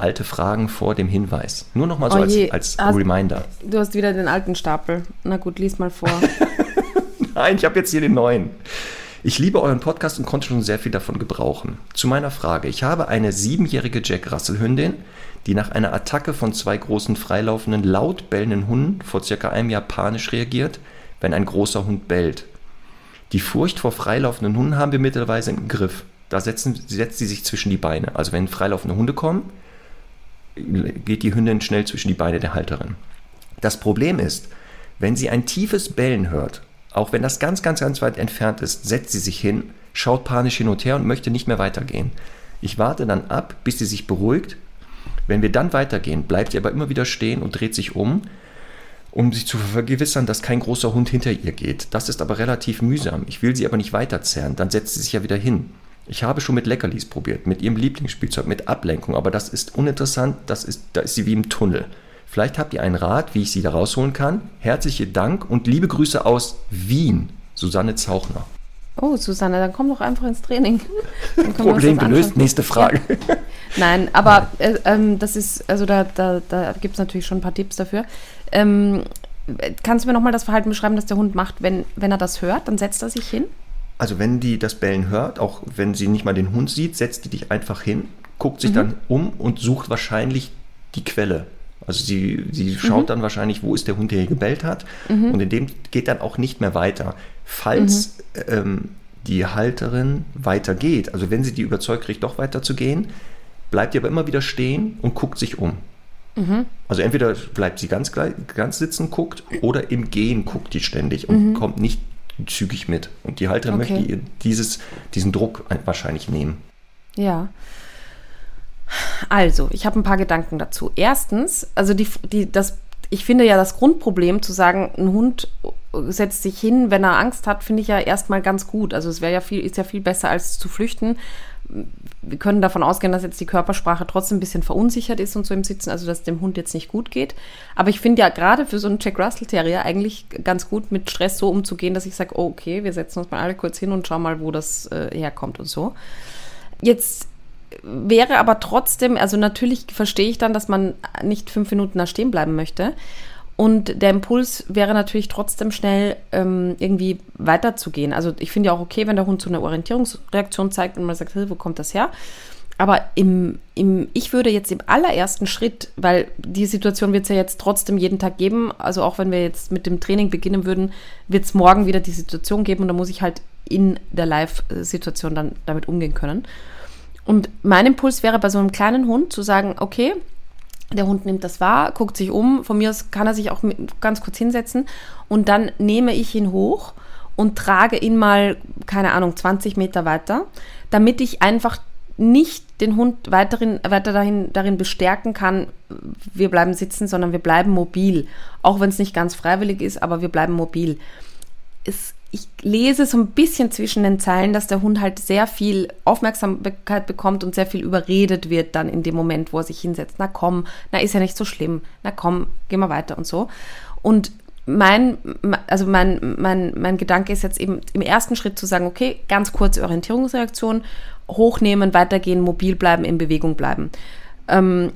alte Fragen vor dem Hinweis. Nur nochmal so Oh als, als hast- Reminder. Du hast wieder den alten Stapel. Na gut, lies mal vor. Nein, ich habe jetzt hier den neuen. Ich liebe euren Podcast und konnte schon sehr viel davon gebrauchen. Zu meiner Frage. Ich habe eine siebenjährige Jack Russell Hündin, die nach einer Attacke von zwei großen freilaufenden, laut bellenden Hunden vor circa einem Jahr panisch reagiert, wenn ein großer Hund bellt. Die Furcht vor freilaufenden Hunden haben wir mittlerweile im Griff. Da setzen, setzt sie sich zwischen die Beine. Also wenn freilaufende Hunde kommen, geht die Hündin schnell zwischen die Beine der Halterin. Das Problem ist, wenn sie ein tiefes Bellen hört, auch wenn das ganz, ganz, ganz weit entfernt ist, setzt sie sich hin, schaut panisch hin und her und möchte nicht mehr weitergehen. Ich warte dann ab, bis sie sich beruhigt. Wenn wir dann weitergehen, bleibt sie aber immer wieder stehen und dreht sich um, um sich zu vergewissern, dass kein großer Hund hinter ihr geht. Das ist aber relativ mühsam. Ich will sie aber nicht weiterzerren. Dann setzt sie sich ja wieder hin. Ich habe schon mit Leckerlis probiert, mit ihrem Lieblingsspielzeug, mit Ablenkung, aber das ist uninteressant, das ist, da ist sie wie im Tunnel. Vielleicht habt ihr einen Rat, wie ich sie da rausholen kann. Herzlichen Dank und liebe Grüße aus Wien, Susanne Zauchner. Oh, Susanne, dann komm doch einfach ins Training. Problem gelöst, nächste Frage. Nein, aber äh, ähm, das ist, also da, da, da gibt es natürlich schon ein paar Tipps dafür. Ähm, kannst du mir nochmal das Verhalten beschreiben, das der Hund macht, wenn, wenn er das hört? Dann setzt er sich hin? Also wenn die das Bellen hört, auch wenn sie nicht mal den Hund sieht, setzt die dich einfach hin, guckt sich mhm. dann um und sucht wahrscheinlich die Quelle. Also sie, sie schaut mhm. dann wahrscheinlich, wo ist der Hund, der hier gebellt hat. Mhm. Und in dem geht dann auch nicht mehr weiter. Falls mhm. ähm, die Halterin weitergeht, also wenn sie die überzeugt kriegt, doch weiter zu gehen, bleibt die aber immer wieder stehen und guckt sich um. Mhm. Also entweder bleibt sie ganz, ganz sitzen, guckt, oder im Gehen guckt die ständig und mhm. kommt nicht zügig mit. Und die Halterin okay. möchte dieses, diesen Druck wahrscheinlich nehmen. Ja. Also, ich habe ein paar Gedanken dazu. Erstens, also die, die, das, ich finde ja das Grundproblem zu sagen, ein Hund setzt sich hin, wenn er Angst hat, finde ich ja erstmal ganz gut. Also es wäre ja viel, ist ja viel besser als zu flüchten. Wir können davon ausgehen, dass jetzt die Körpersprache trotzdem ein bisschen verunsichert ist und so im Sitzen, also dass es dem Hund jetzt nicht gut geht. Aber ich finde ja gerade für so einen Jack Russell Terrier eigentlich ganz gut mit Stress so umzugehen, dass ich sage, oh, okay, wir setzen uns mal alle kurz hin und schauen mal, wo das äh, herkommt und so. Jetzt wäre aber trotzdem, also natürlich verstehe ich dann, dass man nicht fünf Minuten da stehen bleiben möchte. Und der Impuls wäre natürlich trotzdem schnell ähm, irgendwie weiterzugehen. Also ich finde ja auch okay, wenn der Hund so eine Orientierungsreaktion zeigt und man sagt, hey, wo kommt das her? Aber im, im, ich würde jetzt im allerersten Schritt, weil die Situation wird es ja jetzt trotzdem jeden Tag geben, also auch wenn wir jetzt mit dem Training beginnen würden, wird es morgen wieder die Situation geben und da muss ich halt in der Live-Situation dann damit umgehen können. Und mein Impuls wäre bei so einem kleinen Hund zu sagen, okay, der Hund nimmt das wahr, guckt sich um, von mir aus kann er sich auch ganz kurz hinsetzen und dann nehme ich ihn hoch und trage ihn mal, keine Ahnung, 20 Meter weiter, damit ich einfach nicht den Hund weiterin, weiter dahin, darin bestärken kann, wir bleiben sitzen, sondern wir bleiben mobil. Auch wenn es nicht ganz freiwillig ist, aber wir bleiben mobil. Es ich lese so ein bisschen zwischen den Zeilen, dass der Hund halt sehr viel Aufmerksamkeit bekommt und sehr viel überredet wird dann in dem Moment, wo er sich hinsetzt. Na komm, na ist ja nicht so schlimm. Na komm, gehen wir weiter und so. Und mein, also mein, mein, mein Gedanke ist jetzt eben im ersten Schritt zu sagen, okay, ganz kurze Orientierungsreaktion, hochnehmen, weitergehen, mobil bleiben, in Bewegung bleiben. Ähm,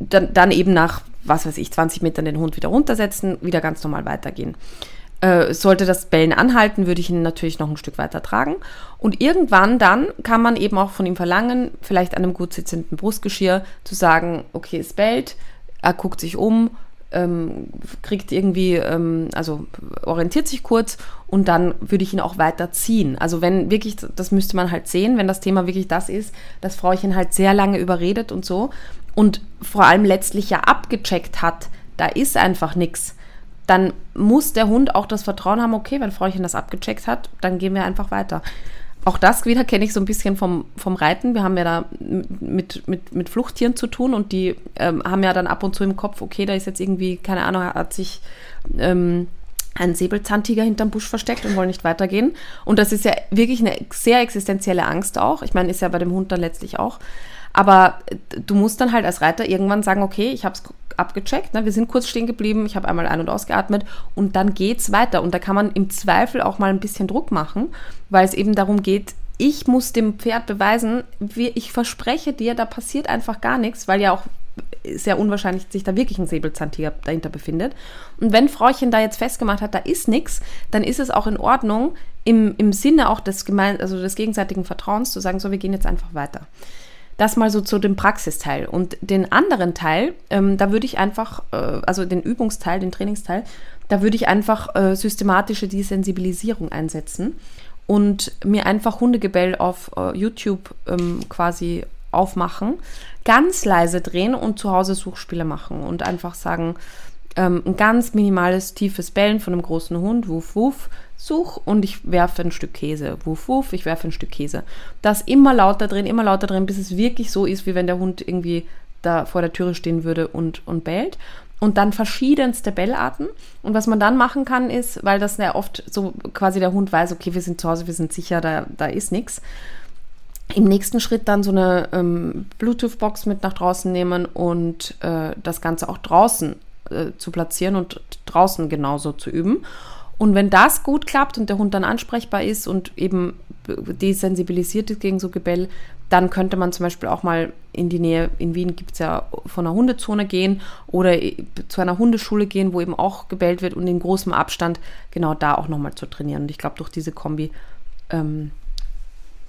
dann, dann eben nach, was weiß ich, 20 Metern den Hund wieder runtersetzen, wieder ganz normal weitergehen. Äh, sollte das Bellen anhalten, würde ich ihn natürlich noch ein Stück weiter tragen. Und irgendwann dann kann man eben auch von ihm verlangen, vielleicht an einem gut sitzenden Brustgeschirr, zu sagen, okay, es bellt, er guckt sich um, ähm, kriegt irgendwie, ähm, also orientiert sich kurz und dann würde ich ihn auch weiter ziehen. Also wenn wirklich, das müsste man halt sehen, wenn das Thema wirklich das ist, dass Frauchen halt sehr lange überredet und so und vor allem letztlich ja abgecheckt hat, da ist einfach nichts dann muss der Hund auch das Vertrauen haben, okay, wenn Frauchen das abgecheckt hat, dann gehen wir einfach weiter. Auch das wieder kenne ich so ein bisschen vom, vom Reiten. Wir haben ja da mit, mit, mit Fluchttieren zu tun und die ähm, haben ja dann ab und zu im Kopf, okay, da ist jetzt irgendwie, keine Ahnung, hat sich ähm, ein Säbelzahntiger hinterm Busch versteckt und wollen nicht weitergehen. Und das ist ja wirklich eine sehr existenzielle Angst auch. Ich meine, ist ja bei dem Hund dann letztlich auch. Aber du musst dann halt als Reiter irgendwann sagen, okay, ich habe es abgecheckt, ne? wir sind kurz stehen geblieben, ich habe einmal ein- und ausgeatmet und dann geht es weiter. Und da kann man im Zweifel auch mal ein bisschen Druck machen, weil es eben darum geht, ich muss dem Pferd beweisen, wie, ich verspreche dir, da passiert einfach gar nichts, weil ja auch sehr unwahrscheinlich sich da wirklich ein Säbelzahntiger dahinter befindet. Und wenn Frauchen da jetzt festgemacht hat, da ist nichts, dann ist es auch in Ordnung, im, im Sinne auch des, gemein, also des gegenseitigen Vertrauens zu sagen, so, wir gehen jetzt einfach weiter. Das mal so zu dem Praxisteil. Und den anderen Teil, ähm, da würde ich einfach, äh, also den Übungsteil, den Trainingsteil, da würde ich einfach äh, systematische Desensibilisierung einsetzen und mir einfach Hundegebell auf äh, YouTube ähm, quasi aufmachen, ganz leise drehen und zu Hause Suchspiele machen und einfach sagen, ähm, ein ganz minimales, tiefes Bellen von einem großen Hund, wuff, wuff, such und ich werfe ein Stück Käse, wuff, wuff, ich werfe ein Stück Käse. Das immer lauter drehen, immer lauter drehen, bis es wirklich so ist, wie wenn der Hund irgendwie da vor der Türe stehen würde und, und bellt. Und dann verschiedenste Bellarten. Und was man dann machen kann, ist, weil das ja oft so quasi der Hund weiß, okay, wir sind zu Hause, wir sind sicher, da, da ist nichts, im nächsten Schritt dann so eine ähm, Bluetooth-Box mit nach draußen nehmen und äh, das Ganze auch draußen äh, zu platzieren und draußen genauso zu üben. Und wenn das gut klappt und der Hund dann ansprechbar ist und eben desensibilisiert ist gegen so Gebell, dann könnte man zum Beispiel auch mal in die Nähe, in Wien gibt es ja von einer Hundezone gehen oder zu einer Hundeschule gehen, wo eben auch gebellt wird und in großem Abstand genau da auch nochmal zu trainieren. Und ich glaube, durch diese Kombi ähm,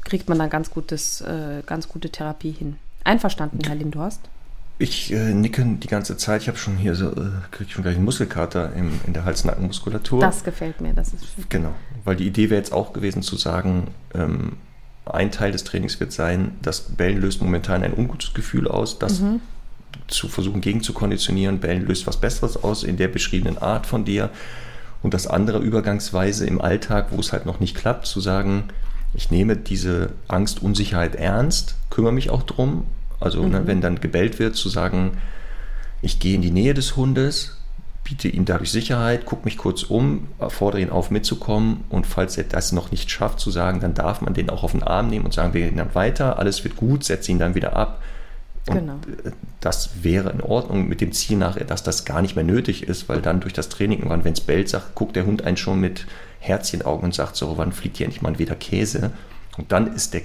kriegt man dann ganz, gutes, äh, ganz gute Therapie hin. Einverstanden, Herr Lindhorst? Ich äh, nicke die ganze Zeit. Ich habe schon hier so, äh, kriege schon gleich einen Muskelkater im, in der Hals-Nacken-Muskulatur. Das gefällt mir, das ist schön. Genau, weil die Idee wäre jetzt auch gewesen zu sagen, ähm, ein Teil des Trainings wird sein, das Bellen löst momentan ein ungutes Gefühl aus, das mhm. zu versuchen gegen zu konditionieren. Bellen löst was Besseres aus in der beschriebenen Art von dir. Und das andere Übergangsweise im Alltag, wo es halt noch nicht klappt, zu sagen, ich nehme diese Angst, Unsicherheit ernst, kümmere mich auch drum. Also ne, mhm. ne, wenn dann gebellt wird, zu sagen, ich gehe in die Nähe des Hundes, biete ihm dadurch Sicherheit, gucke mich kurz um, fordere ihn auf, mitzukommen und falls er das noch nicht schafft, zu sagen, dann darf man den auch auf den Arm nehmen und sagen, wir gehen dann weiter, alles wird gut, setze ihn dann wieder ab. Und genau. Äh, das wäre in Ordnung mit dem Ziel nachher, dass das gar nicht mehr nötig ist, weil dann durch das Training irgendwann, wenn es bellt, sagt, guckt der Hund einen schon mit Herzchenaugen und sagt so, wann fliegt hier endlich mal wieder Käse? Und dann ist der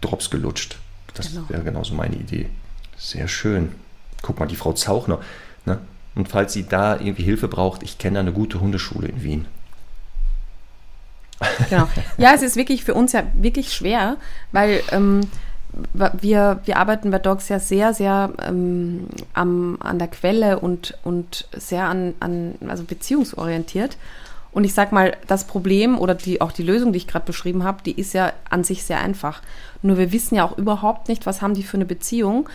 Drops gelutscht. Das genau. wäre genauso meine Idee. Sehr schön. Guck mal, die Frau Zauchner. Ne? Und falls sie da irgendwie Hilfe braucht, ich kenne eine gute Hundeschule in Wien. Genau. Ja, es ist wirklich für uns ja wirklich schwer, weil ähm, wir, wir arbeiten bei Dogs ja sehr, sehr ähm, am, an der Quelle und, und sehr an, an, also beziehungsorientiert. Und ich sag mal, das Problem oder die, auch die Lösung, die ich gerade beschrieben habe, die ist ja an sich sehr einfach. Nur wir wissen ja auch überhaupt nicht, was haben die für eine Beziehung,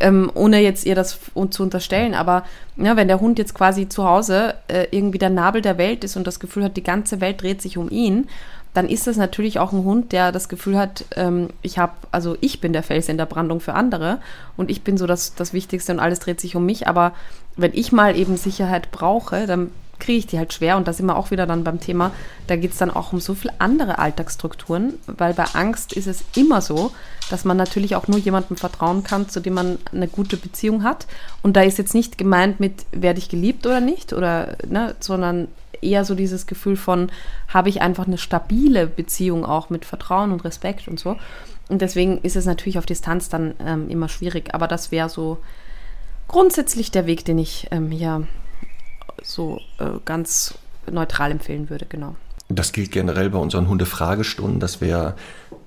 ähm, ohne jetzt ihr das zu unterstellen. Aber ja, wenn der Hund jetzt quasi zu Hause äh, irgendwie der Nabel der Welt ist und das Gefühl hat, die ganze Welt dreht sich um ihn, dann ist das natürlich auch ein Hund, der das Gefühl hat, ähm, ich habe, also ich bin der Fels in der Brandung für andere und ich bin so das, das Wichtigste und alles dreht sich um mich. Aber wenn ich mal eben Sicherheit brauche, dann kriege ich die halt schwer. Und da sind wir auch wieder dann beim Thema, da geht es dann auch um so viele andere Alltagsstrukturen, weil bei Angst ist es immer so, dass man natürlich auch nur jemandem vertrauen kann, zu dem man eine gute Beziehung hat. Und da ist jetzt nicht gemeint mit, werde ich geliebt oder nicht, oder, ne, sondern eher so dieses Gefühl von, habe ich einfach eine stabile Beziehung auch mit Vertrauen und Respekt und so. Und deswegen ist es natürlich auf Distanz dann ähm, immer schwierig. Aber das wäre so grundsätzlich der Weg, den ich ähm, hier so äh, ganz neutral empfehlen würde, genau. Das gilt generell bei unseren Hundefragestunden, dass wir,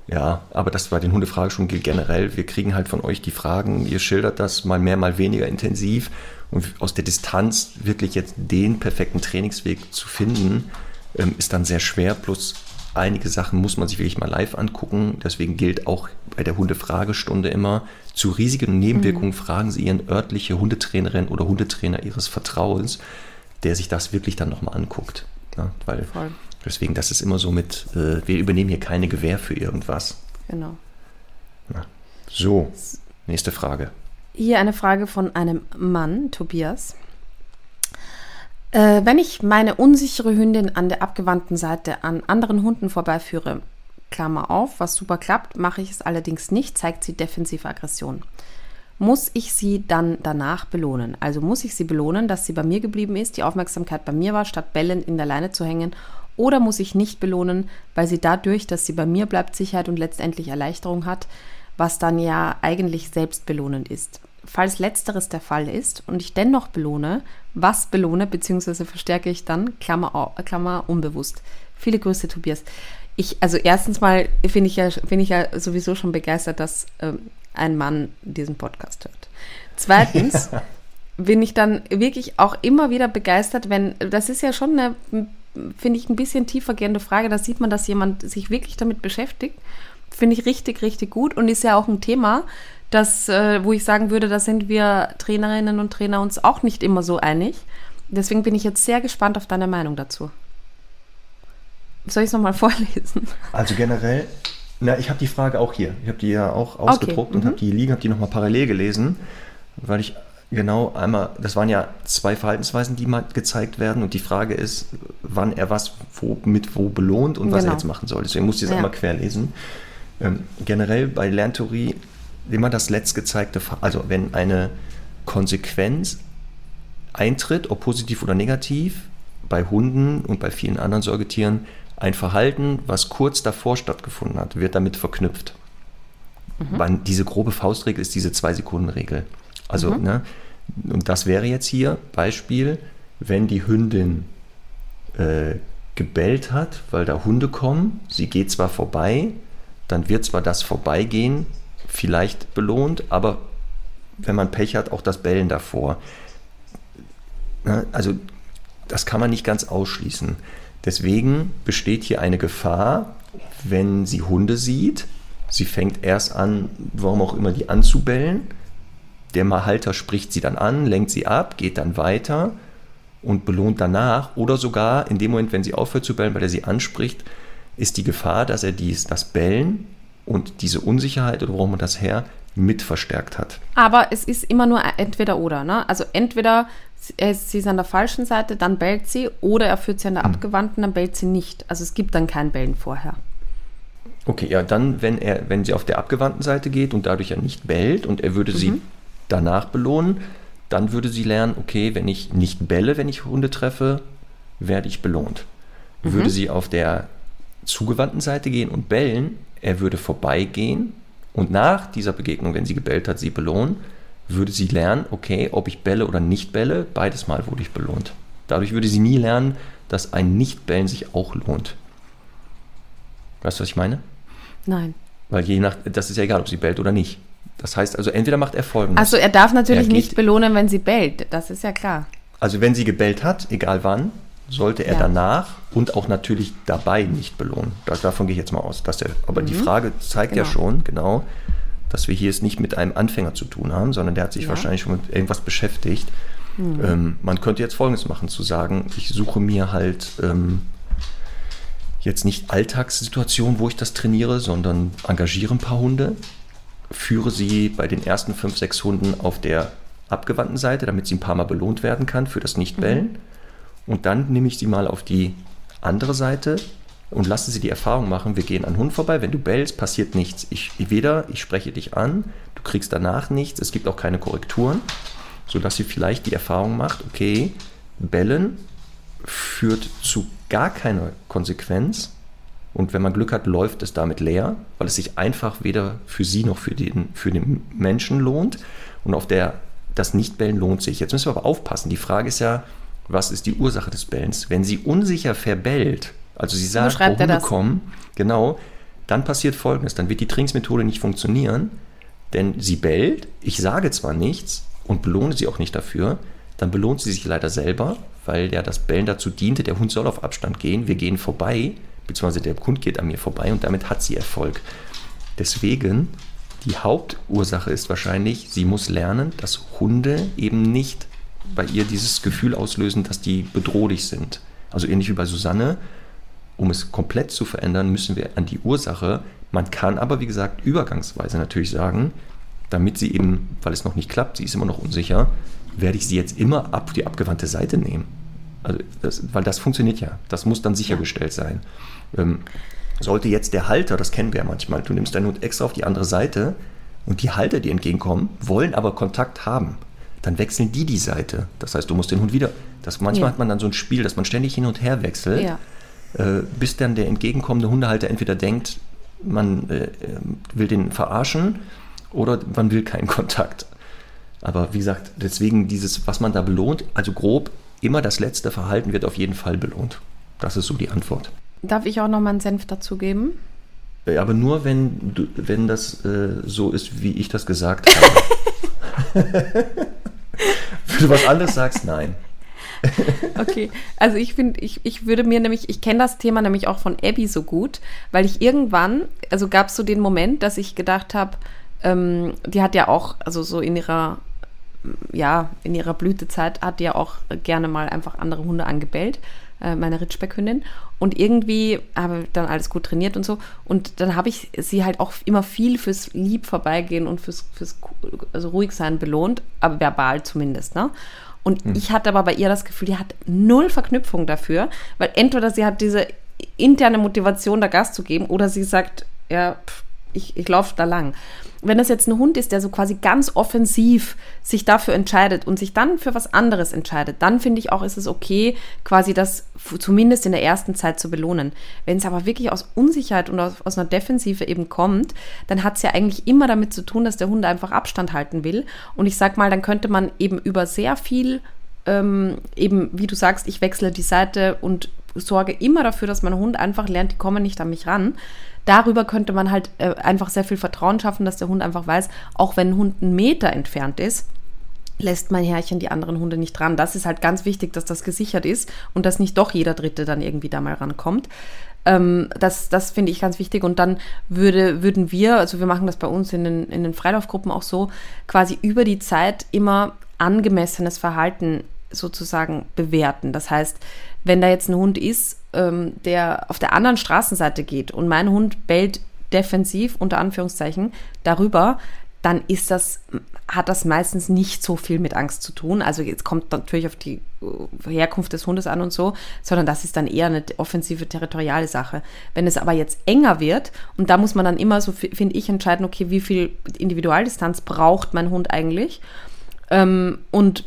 ja, aber das bei den Hundefragestunden gilt generell. Wir kriegen halt von euch die Fragen, ihr schildert das mal mehr, mal weniger intensiv. Und aus der Distanz wirklich jetzt den perfekten Trainingsweg zu finden, ähm, ist dann sehr schwer. Plus einige Sachen muss man sich wirklich mal live angucken. Deswegen gilt auch bei der Hundefragestunde immer, zu Risiken Nebenwirkungen mhm. fragen Sie Ihren örtliche Hundetrainerin oder Hundetrainer Ihres Vertrauens der sich das wirklich dann nochmal anguckt. Ja, weil Voll. deswegen, das ist immer so mit, äh, wir übernehmen hier keine Gewähr für irgendwas. Genau. Ja. So, nächste Frage. Hier eine Frage von einem Mann, Tobias. Äh, wenn ich meine unsichere Hündin an der abgewandten Seite an anderen Hunden vorbeiführe, Klammer auf, was super klappt, mache ich es allerdings nicht, zeigt sie defensive Aggression muss ich sie dann danach belohnen. Also muss ich sie belohnen, dass sie bei mir geblieben ist, die Aufmerksamkeit bei mir war, statt bellend in der Leine zu hängen. Oder muss ich nicht belohnen, weil sie dadurch, dass sie bei mir bleibt, Sicherheit und letztendlich Erleichterung hat, was dann ja eigentlich selbstbelohnend ist. Falls letzteres der Fall ist und ich dennoch belohne, was belohne, beziehungsweise verstärke ich dann, Klammer, Klammer unbewusst. Viele Grüße, Tobias. Ich, also erstens mal finde ich, ja, find ich ja sowieso schon begeistert, dass ähm, ein Mann diesen Podcast hört. Zweitens bin ich dann wirklich auch immer wieder begeistert, wenn, das ist ja schon eine, finde ich, ein bisschen tiefergehende Frage, da sieht man, dass jemand sich wirklich damit beschäftigt. Finde ich richtig, richtig gut und ist ja auch ein Thema, das, äh, wo ich sagen würde, da sind wir Trainerinnen und Trainer uns auch nicht immer so einig. Deswegen bin ich jetzt sehr gespannt auf deine Meinung dazu. Soll ich es nochmal vorlesen? Also generell, na, ich habe die Frage auch hier. Ich habe die ja auch ausgedruckt okay. und mhm. habe die liegen, habe die nochmal parallel gelesen, weil ich genau einmal, das waren ja zwei Verhaltensweisen, die mal gezeigt werden und die Frage ist, wann er was wo, mit wo belohnt und was genau. er jetzt machen soll. Deswegen muss ich das ja. einmal querlesen. Ähm, generell bei Lerntheorie immer das letztgezeigte, also wenn eine Konsequenz eintritt, ob positiv oder negativ, bei Hunden und bei vielen anderen Säugetieren, ein Verhalten, was kurz davor stattgefunden hat, wird damit verknüpft. Mhm. Diese grobe Faustregel ist diese Zwei-Sekunden-Regel. Also, mhm. ne, und das wäre jetzt hier Beispiel, wenn die Hündin äh, gebellt hat, weil da Hunde kommen, sie geht zwar vorbei, dann wird zwar das Vorbeigehen vielleicht belohnt, aber wenn man Pech hat, auch das Bellen davor. Ne, also das kann man nicht ganz ausschließen. Deswegen besteht hier eine Gefahr, wenn sie Hunde sieht. Sie fängt erst an, warum auch immer, die anzubellen. Der Halter spricht sie dann an, lenkt sie ab, geht dann weiter und belohnt danach. Oder sogar in dem Moment, wenn sie aufhört zu bellen, weil er sie anspricht, ist die Gefahr, dass er dies, das Bellen und diese Unsicherheit oder warum man das her mit verstärkt hat. Aber es ist immer nur entweder oder. Ne? Also entweder sie ist an der falschen Seite, dann bellt sie, oder er führt sie an der hm. abgewandten, dann bellt sie nicht. Also es gibt dann kein Bellen vorher. Okay, ja, dann, wenn er, wenn sie auf der abgewandten Seite geht und dadurch ja nicht bellt und er würde mhm. sie danach belohnen, dann würde sie lernen, okay, wenn ich nicht belle, wenn ich Hunde treffe, werde ich belohnt. Mhm. Würde sie auf der zugewandten Seite gehen und bellen, er würde vorbeigehen und nach dieser Begegnung, wenn sie gebellt hat, sie belohnen, würde sie lernen, okay, ob ich belle oder nicht belle, beides Mal wurde ich belohnt. Dadurch würde sie nie lernen, dass ein Nicht-Bellen sich auch lohnt. Weißt du, was ich meine? Nein. Weil je nach, das ist ja egal, ob sie bellt oder nicht. Das heißt also, entweder macht er folgendes. Also er darf natürlich er nicht belohnen, wenn sie bellt, das ist ja klar. Also wenn sie gebellt hat, egal wann, sollte er ja. danach und auch natürlich dabei nicht belohnen. davon gehe ich jetzt mal aus. Dass er, aber mhm. die Frage zeigt genau. ja schon, genau, dass wir hier es nicht mit einem Anfänger zu tun haben, sondern der hat sich ja. wahrscheinlich schon mit irgendwas beschäftigt. Mhm. Ähm, man könnte jetzt Folgendes machen, zu sagen, ich suche mir halt ähm, jetzt nicht Alltagssituationen, wo ich das trainiere, sondern engagiere ein paar Hunde, führe sie bei den ersten fünf, sechs Hunden auf der abgewandten Seite, damit sie ein paar Mal belohnt werden kann für das Nichtbellen. Mhm. Und dann nehme ich sie mal auf die andere Seite und lasse sie die Erfahrung machen, wir gehen an Hund vorbei, wenn du bellst, passiert nichts. Ich, weder ich spreche dich an, du kriegst danach nichts, es gibt auch keine Korrekturen, sodass sie vielleicht die Erfahrung macht, okay, bellen führt zu gar keiner Konsequenz und wenn man Glück hat, läuft es damit leer, weil es sich einfach weder für sie noch für den, für den Menschen lohnt und auf der das Nichtbellen lohnt sich. Jetzt müssen wir aber aufpassen. Die Frage ist ja, was ist die Ursache des Bellens. Wenn sie unsicher verbellt, also sie sagt, wo Hunde kommen, genau, dann passiert Folgendes. Dann wird die Trainingsmethode nicht funktionieren, denn sie bellt, ich sage zwar nichts und belohne sie auch nicht dafür, dann belohnt sie sich leider selber, weil ja das Bellen dazu diente, der Hund soll auf Abstand gehen, wir gehen vorbei, beziehungsweise der Hund geht an mir vorbei und damit hat sie Erfolg. Deswegen, die Hauptursache ist wahrscheinlich, sie muss lernen, dass Hunde eben nicht bei ihr dieses Gefühl auslösen, dass die bedrohlich sind. Also ähnlich wie bei Susanne, um es komplett zu verändern, müssen wir an die Ursache. Man kann aber, wie gesagt, übergangsweise natürlich sagen, damit sie eben, weil es noch nicht klappt, sie ist immer noch unsicher, werde ich sie jetzt immer ab die abgewandte Seite nehmen. Also das, weil das funktioniert ja. Das muss dann sichergestellt sein. Ähm, sollte jetzt der Halter, das kennen wir ja manchmal, du nimmst deinen Hund extra auf die andere Seite und die Halter, die entgegenkommen, wollen aber Kontakt haben dann wechseln die die Seite. Das heißt, du musst den Hund wieder. Das, manchmal ja. hat man dann so ein Spiel, dass man ständig hin und her wechselt, ja. äh, bis dann der entgegenkommende Hundehalter entweder denkt, man äh, will den verarschen oder man will keinen Kontakt. Aber wie gesagt, deswegen dieses, was man da belohnt, also grob, immer das letzte Verhalten wird auf jeden Fall belohnt. Das ist so die Antwort. Darf ich auch noch mal einen Senf dazugeben? Äh, Aber nur wenn, wenn das äh, so ist, wie ich das gesagt habe. wenn du was anderes sagst, nein. Okay, also ich finde, ich, ich würde mir nämlich, ich kenne das Thema nämlich auch von Abby so gut, weil ich irgendwann, also gab es so den Moment, dass ich gedacht habe, ähm, die hat ja auch, also so in ihrer, ja, in ihrer Blütezeit hat die ja auch gerne mal einfach andere Hunde angebellt, äh, meine Ritschbeckhündin. Und irgendwie habe ich dann alles gut trainiert und so. Und dann habe ich sie halt auch immer viel fürs Lieb vorbeigehen und fürs, fürs also ruhig sein belohnt, aber verbal zumindest, ne? Und Hm. ich hatte aber bei ihr das Gefühl, die hat null Verknüpfung dafür, weil entweder sie hat diese interne Motivation, da Gas zu geben, oder sie sagt, ja, pff, ich, ich laufe da lang. Wenn das jetzt ein Hund ist, der so quasi ganz offensiv sich dafür entscheidet und sich dann für was anderes entscheidet, dann finde ich auch, ist es okay, quasi das zumindest in der ersten Zeit zu belohnen. Wenn es aber wirklich aus Unsicherheit und aus, aus einer Defensive eben kommt, dann hat es ja eigentlich immer damit zu tun, dass der Hund einfach Abstand halten will. Und ich sag mal, dann könnte man eben über sehr viel ähm, eben, wie du sagst, ich wechsle die Seite und sorge immer dafür, dass mein Hund einfach lernt, die kommen nicht an mich ran. Darüber könnte man halt äh, einfach sehr viel Vertrauen schaffen, dass der Hund einfach weiß, auch wenn ein Hund einen Meter entfernt ist, lässt mein Herrchen die anderen Hunde nicht ran. Das ist halt ganz wichtig, dass das gesichert ist und dass nicht doch jeder Dritte dann irgendwie da mal rankommt. Ähm, das das finde ich ganz wichtig. Und dann würde, würden wir, also wir machen das bei uns in den, in den Freilaufgruppen auch so, quasi über die Zeit immer angemessenes Verhalten sozusagen bewerten. Das heißt, wenn da jetzt ein Hund ist, ähm, der auf der anderen Straßenseite geht und mein Hund bellt defensiv unter Anführungszeichen darüber, dann ist das, hat das meistens nicht so viel mit Angst zu tun. Also jetzt kommt natürlich auf die äh, Herkunft des Hundes an und so, sondern das ist dann eher eine offensive territoriale Sache. Wenn es aber jetzt enger wird, und da muss man dann immer so, fi- finde ich, entscheiden, okay, wie viel Individualdistanz braucht mein Hund eigentlich? Ähm, und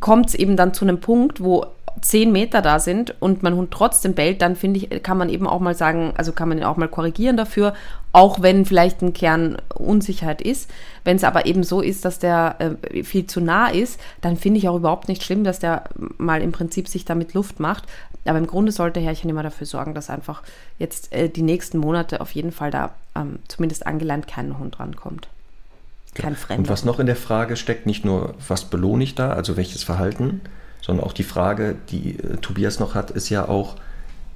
kommt es eben dann zu einem Punkt, wo zehn Meter da sind und mein Hund trotzdem bellt, dann finde ich, kann man eben auch mal sagen, also kann man ihn auch mal korrigieren dafür, auch wenn vielleicht ein Kern Unsicherheit ist. Wenn es aber eben so ist, dass der äh, viel zu nah ist, dann finde ich auch überhaupt nicht schlimm, dass der mal im Prinzip sich damit Luft macht. Aber im Grunde sollte Herrchen immer dafür sorgen, dass einfach jetzt äh, die nächsten Monate auf jeden Fall da ähm, zumindest angelernt kein Hund rankommt. Kein Fremder. Und was noch in der Frage steckt, nicht nur, was belohne ich da, also welches Verhalten, sondern auch die Frage, die äh, Tobias noch hat, ist ja auch,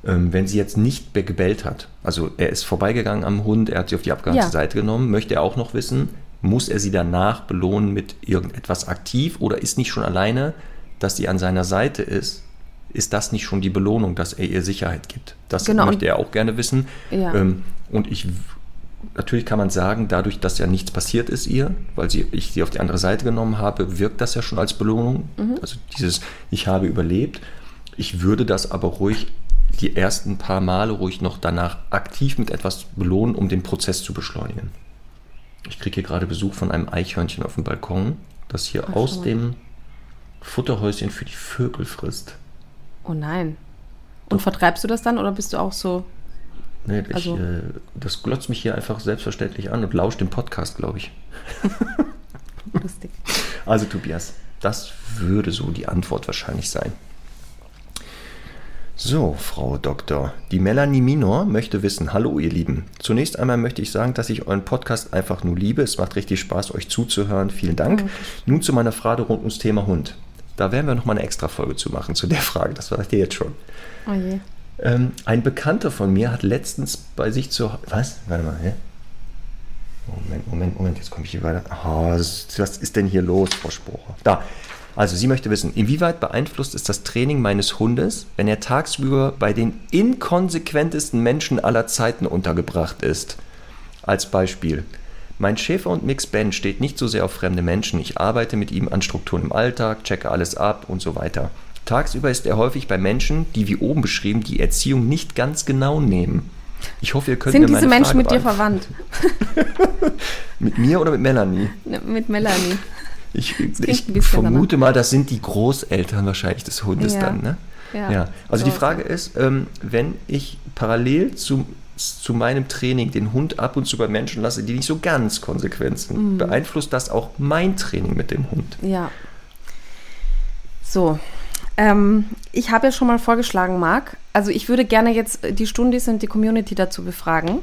ähm, wenn sie jetzt nicht be- gebellt hat, also er ist vorbeigegangen am Hund, er hat sie auf die abgehanzte Ja. Seite genommen, möchte er auch noch wissen, muss er sie danach belohnen mit irgendetwas aktiv oder ist nicht schon alleine, dass sie an seiner Seite ist, ist das nicht schon die Belohnung, dass er ihr Sicherheit gibt? Das Genau, möchte er auch gerne wissen. Ja. Ähm, und ich natürlich kann man sagen, dadurch, dass ja nichts passiert ist ihr, weil sie, ich sie auf die andere Seite genommen habe, wirkt das ja schon als Belohnung. Also dieses, ich habe überlebt. Ich würde das aber ruhig die ersten paar Male ruhig noch danach aktiv mit etwas belohnen, um den Prozess zu beschleunigen. Ich kriege hier gerade Besuch von einem Eichhörnchen auf dem Balkon, das hier Ach, aus dem Futterhäuschen für die Vögel frisst. Oh nein. Und vertreibst du das dann oder bist du auch so? Nee, ich, Also- äh, das glotzt mich hier einfach selbstverständlich an und lauscht dem Podcast, glaube ich. Lustig. Also Tobias, das würde so die Antwort wahrscheinlich sein. So, Frau Doktor, die Melanie Minor möchte wissen, hallo ihr Lieben. Zunächst einmal möchte ich sagen, dass ich euren Podcast einfach nur liebe. Es macht richtig Spaß, euch zuzuhören. Vielen Dank. Nun zu meiner Frage rund ums Thema Hund. Da werden wir nochmal eine extra Folge zu machen, zu der Frage. Das war ich dir jetzt schon. Oh je. Ähm, ein Bekannter von mir hat letztens bei sich zu Was? Warte mal, hä? Moment, Moment, Moment, jetzt komme ich hier weiter. Oh, was, ist denn hier los, Frau Sporer? Da. Also, sie möchte wissen, inwieweit beeinflusst ist das Training meines Hundes, wenn er tagsüber bei den inkonsequentesten Menschen aller Zeiten untergebracht ist? Als Beispiel. Mein Schäfer und Mix Ben steht nicht so sehr auf fremde Menschen. Ich arbeite mit ihm an Strukturen im Alltag, checke alles ab und so weiter. Tagsüber ist er häufig bei Menschen, die wie oben beschrieben die Erziehung nicht ganz genau nehmen. Ich hoffe, ihr könnt Sind mir diese Menschen Frage mit dir verwandt? Mit mir oder mit Melanie? Ne, Mit Melanie. Ich, ich vermute mal, das sind die Großeltern wahrscheinlich des Hundes Ja. dann, ne? Ja. Ja. Also So die Frage ist, ähm, wenn ich parallel zu zu meinem Training den Hund ab und zu bei Menschen lasse, die nicht so ganz konsequent sind, mhm. beeinflusst das auch mein Training mit dem Hund. Ja. So. Ähm, ich habe ja schon mal vorgeschlagen, Marc, also ich würde gerne jetzt die Stundis und die Community dazu befragen.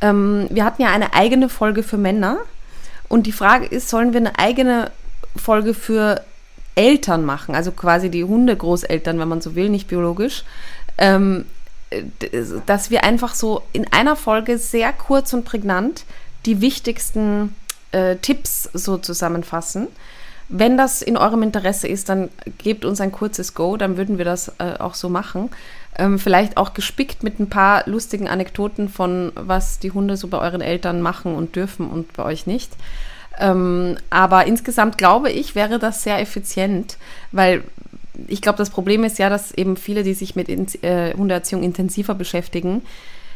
Ähm, wir hatten ja eine eigene Folge für Männer und die Frage ist, sollen wir eine eigene Folge für Eltern machen, also quasi die Hundegroßeltern, wenn man so will, nicht biologisch, ähm, dass wir einfach so in einer Folge sehr kurz und prägnant die wichtigsten äh, Tipps so zusammenfassen. Wenn das in eurem Interesse ist, dann gebt uns ein kurzes Go, dann würden wir das äh, auch so machen. Ähm, vielleicht auch gespickt mit ein paar lustigen Anekdoten von, was die Hunde so bei euren Eltern machen und dürfen und bei euch nicht. Ähm, aber insgesamt glaube ich, wäre das sehr effizient, weil ich glaube, das Problem ist ja, dass eben viele, die sich mit äh, Hundeerziehung intensiver beschäftigen,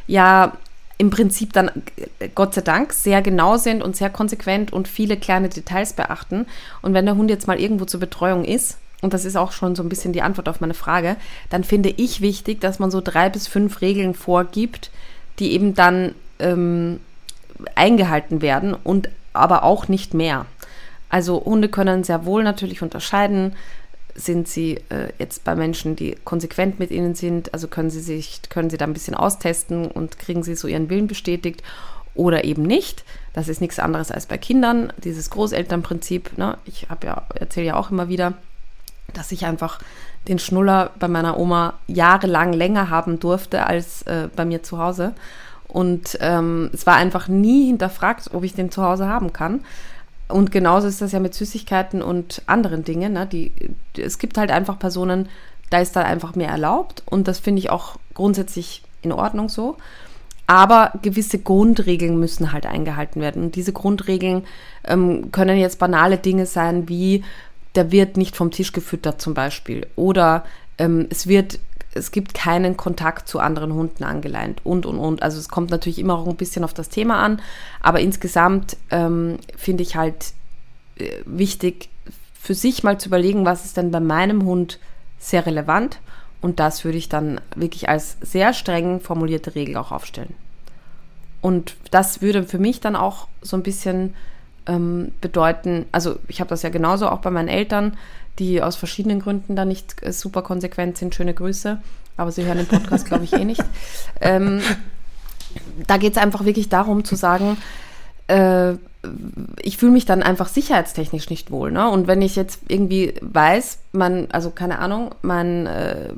ja im Prinzip dann, äh, Gott sei Dank, sehr genau sind und sehr konsequent und viele kleine Details beachten. Und wenn der Hund jetzt mal irgendwo zur Betreuung ist, und das ist auch schon so ein bisschen die Antwort auf meine Frage, dann finde ich wichtig, dass man so drei bis fünf Regeln vorgibt, die eben dann ähm, eingehalten werden und aber auch nicht mehr. Also Hunde können sehr wohl natürlich unterscheiden, sind sie äh, jetzt bei Menschen, die konsequent mit ihnen sind, also können sie sich, können sie da ein bisschen austesten und kriegen sie so ihren Willen bestätigt oder eben nicht. Das ist nichts anderes als bei Kindern, dieses Großelternprinzip. Ne? Ich habe ja, erzähle ja auch immer wieder, dass ich einfach den Schnuller bei meiner Oma jahrelang länger haben durfte als äh, bei mir zu Hause. Und ähm, es war einfach nie hinterfragt, ob ich den zu Hause haben kann. Und genauso ist das ja mit Süßigkeiten und anderen Dingen. Ne? Die, es gibt halt einfach Personen, da ist dann einfach mehr erlaubt. Und das finde ich auch grundsätzlich in Ordnung so. Aber gewisse Grundregeln müssen halt eingehalten werden. Und diese Grundregeln ähm, können jetzt banale Dinge sein, wie der wird nicht vom Tisch gefüttert zum Beispiel. Oder ähm, es wird es gibt keinen Kontakt zu anderen Hunden angeleint und, und, und. Also es kommt natürlich immer auch ein bisschen auf das Thema an, aber insgesamt ähm, finde ich halt äh, wichtig, für sich mal zu überlegen, was ist denn bei meinem Hund sehr relevant und das würde ich dann wirklich als sehr streng formulierte Regel auch aufstellen. Und das würde für mich dann auch so ein bisschen ähm, bedeuten, also ich habe das ja genauso auch bei meinen Eltern, die aus verschiedenen Gründen da nicht äh, super konsequent sind. Schöne Grüße. Aber sie hören den Podcast, glaube ich, eh nicht. Ähm, da geht es einfach wirklich darum zu sagen, äh, ich fühle mich dann einfach sicherheitstechnisch nicht wohl. Ne? Und wenn ich jetzt irgendwie weiß, man, also keine Ahnung, mein äh,